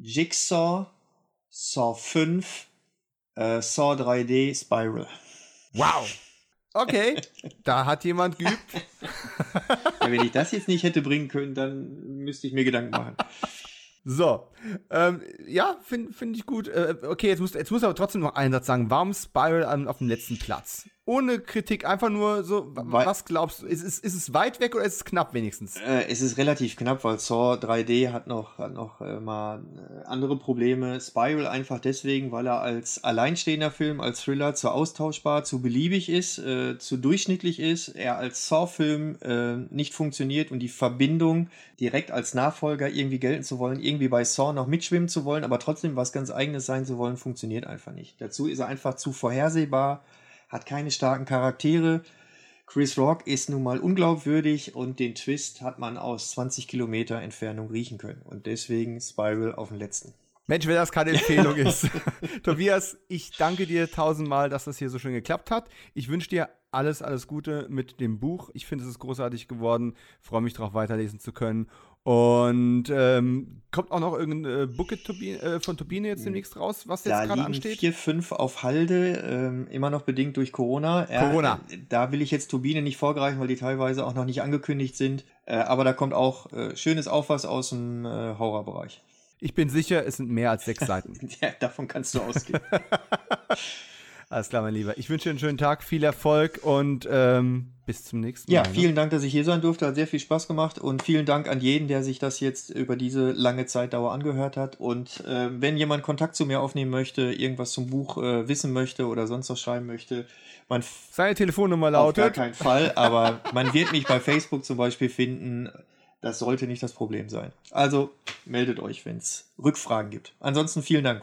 Jigsaw, Saw 5, äh, Saw 3D, Spiral. Wow. Okay, da hat jemand geübt. ja, wenn ich das jetzt nicht hätte bringen können, dann müsste ich mir Gedanken machen. So, ähm, ja, finde find ich gut. Äh, okay, jetzt muss, jetzt muss aber trotzdem noch einen Satz sagen. Warum Spiral auf dem letzten Platz? ohne Kritik, einfach nur so, weil, was glaubst du? Ist, ist, ist es weit weg oder ist es knapp wenigstens? Äh, es ist relativ knapp, weil Saw 3D hat noch, hat noch äh, mal äh, andere Probleme. Spiral einfach deswegen, weil er als alleinstehender Film, als Thriller zu austauschbar, zu beliebig ist, äh, zu durchschnittlich ist, er als Saw-Film äh, nicht funktioniert und die Verbindung direkt als Nachfolger irgendwie gelten zu wollen, irgendwie bei Saw noch mitschwimmen zu wollen, aber trotzdem was ganz eigenes sein zu wollen, funktioniert einfach nicht. Dazu ist er einfach zu vorhersehbar hat keine starken Charaktere. Chris Rock ist nun mal unglaubwürdig und den Twist hat man aus 20 Kilometer Entfernung riechen können. Und deswegen Spiral auf den letzten. Mensch, wenn das keine Empfehlung ist. Tobias, ich danke dir tausendmal, dass das hier so schön geklappt hat. Ich wünsche dir alles, alles Gute mit dem Buch. Ich finde, es ist großartig geworden. Freue mich darauf, weiterlesen zu können. Und ähm, kommt auch noch irgendein äh, Bucket Turbine, äh, von Turbine jetzt demnächst raus, was jetzt gerade ansteht? vier, fünf auf Halde, ähm, immer noch bedingt durch Corona. Corona. Äh, da will ich jetzt Turbine nicht vorgreifen, weil die teilweise auch noch nicht angekündigt sind. Äh, aber da kommt auch äh, schönes Aufwas aus dem äh, Horrorbereich. Ich bin sicher, es sind mehr als sechs Seiten. ja, davon kannst du ausgehen. Alles klar, mein Lieber. Ich wünsche dir einen schönen Tag, viel Erfolg und ähm, bis zum nächsten Mal. Ja, ne? vielen? Dank, dass ich hier sein durfte. Hat sehr viel Spaß gemacht und vielen Dank an jeden, der sich das jetzt über diese lange Zeitdauer angehört hat. Und äh, wenn jemand Kontakt zu mir aufnehmen möchte, irgendwas zum Buch äh, wissen möchte oder sonst was schreiben möchte, man seine Telefonnummer lautet. Auf gar keinen Fall, aber man wird mich bei Facebook zum Beispiel finden. Das sollte nicht das Problem sein. Also meldet euch, wenn es Rückfragen gibt. Ansonsten vielen Dank.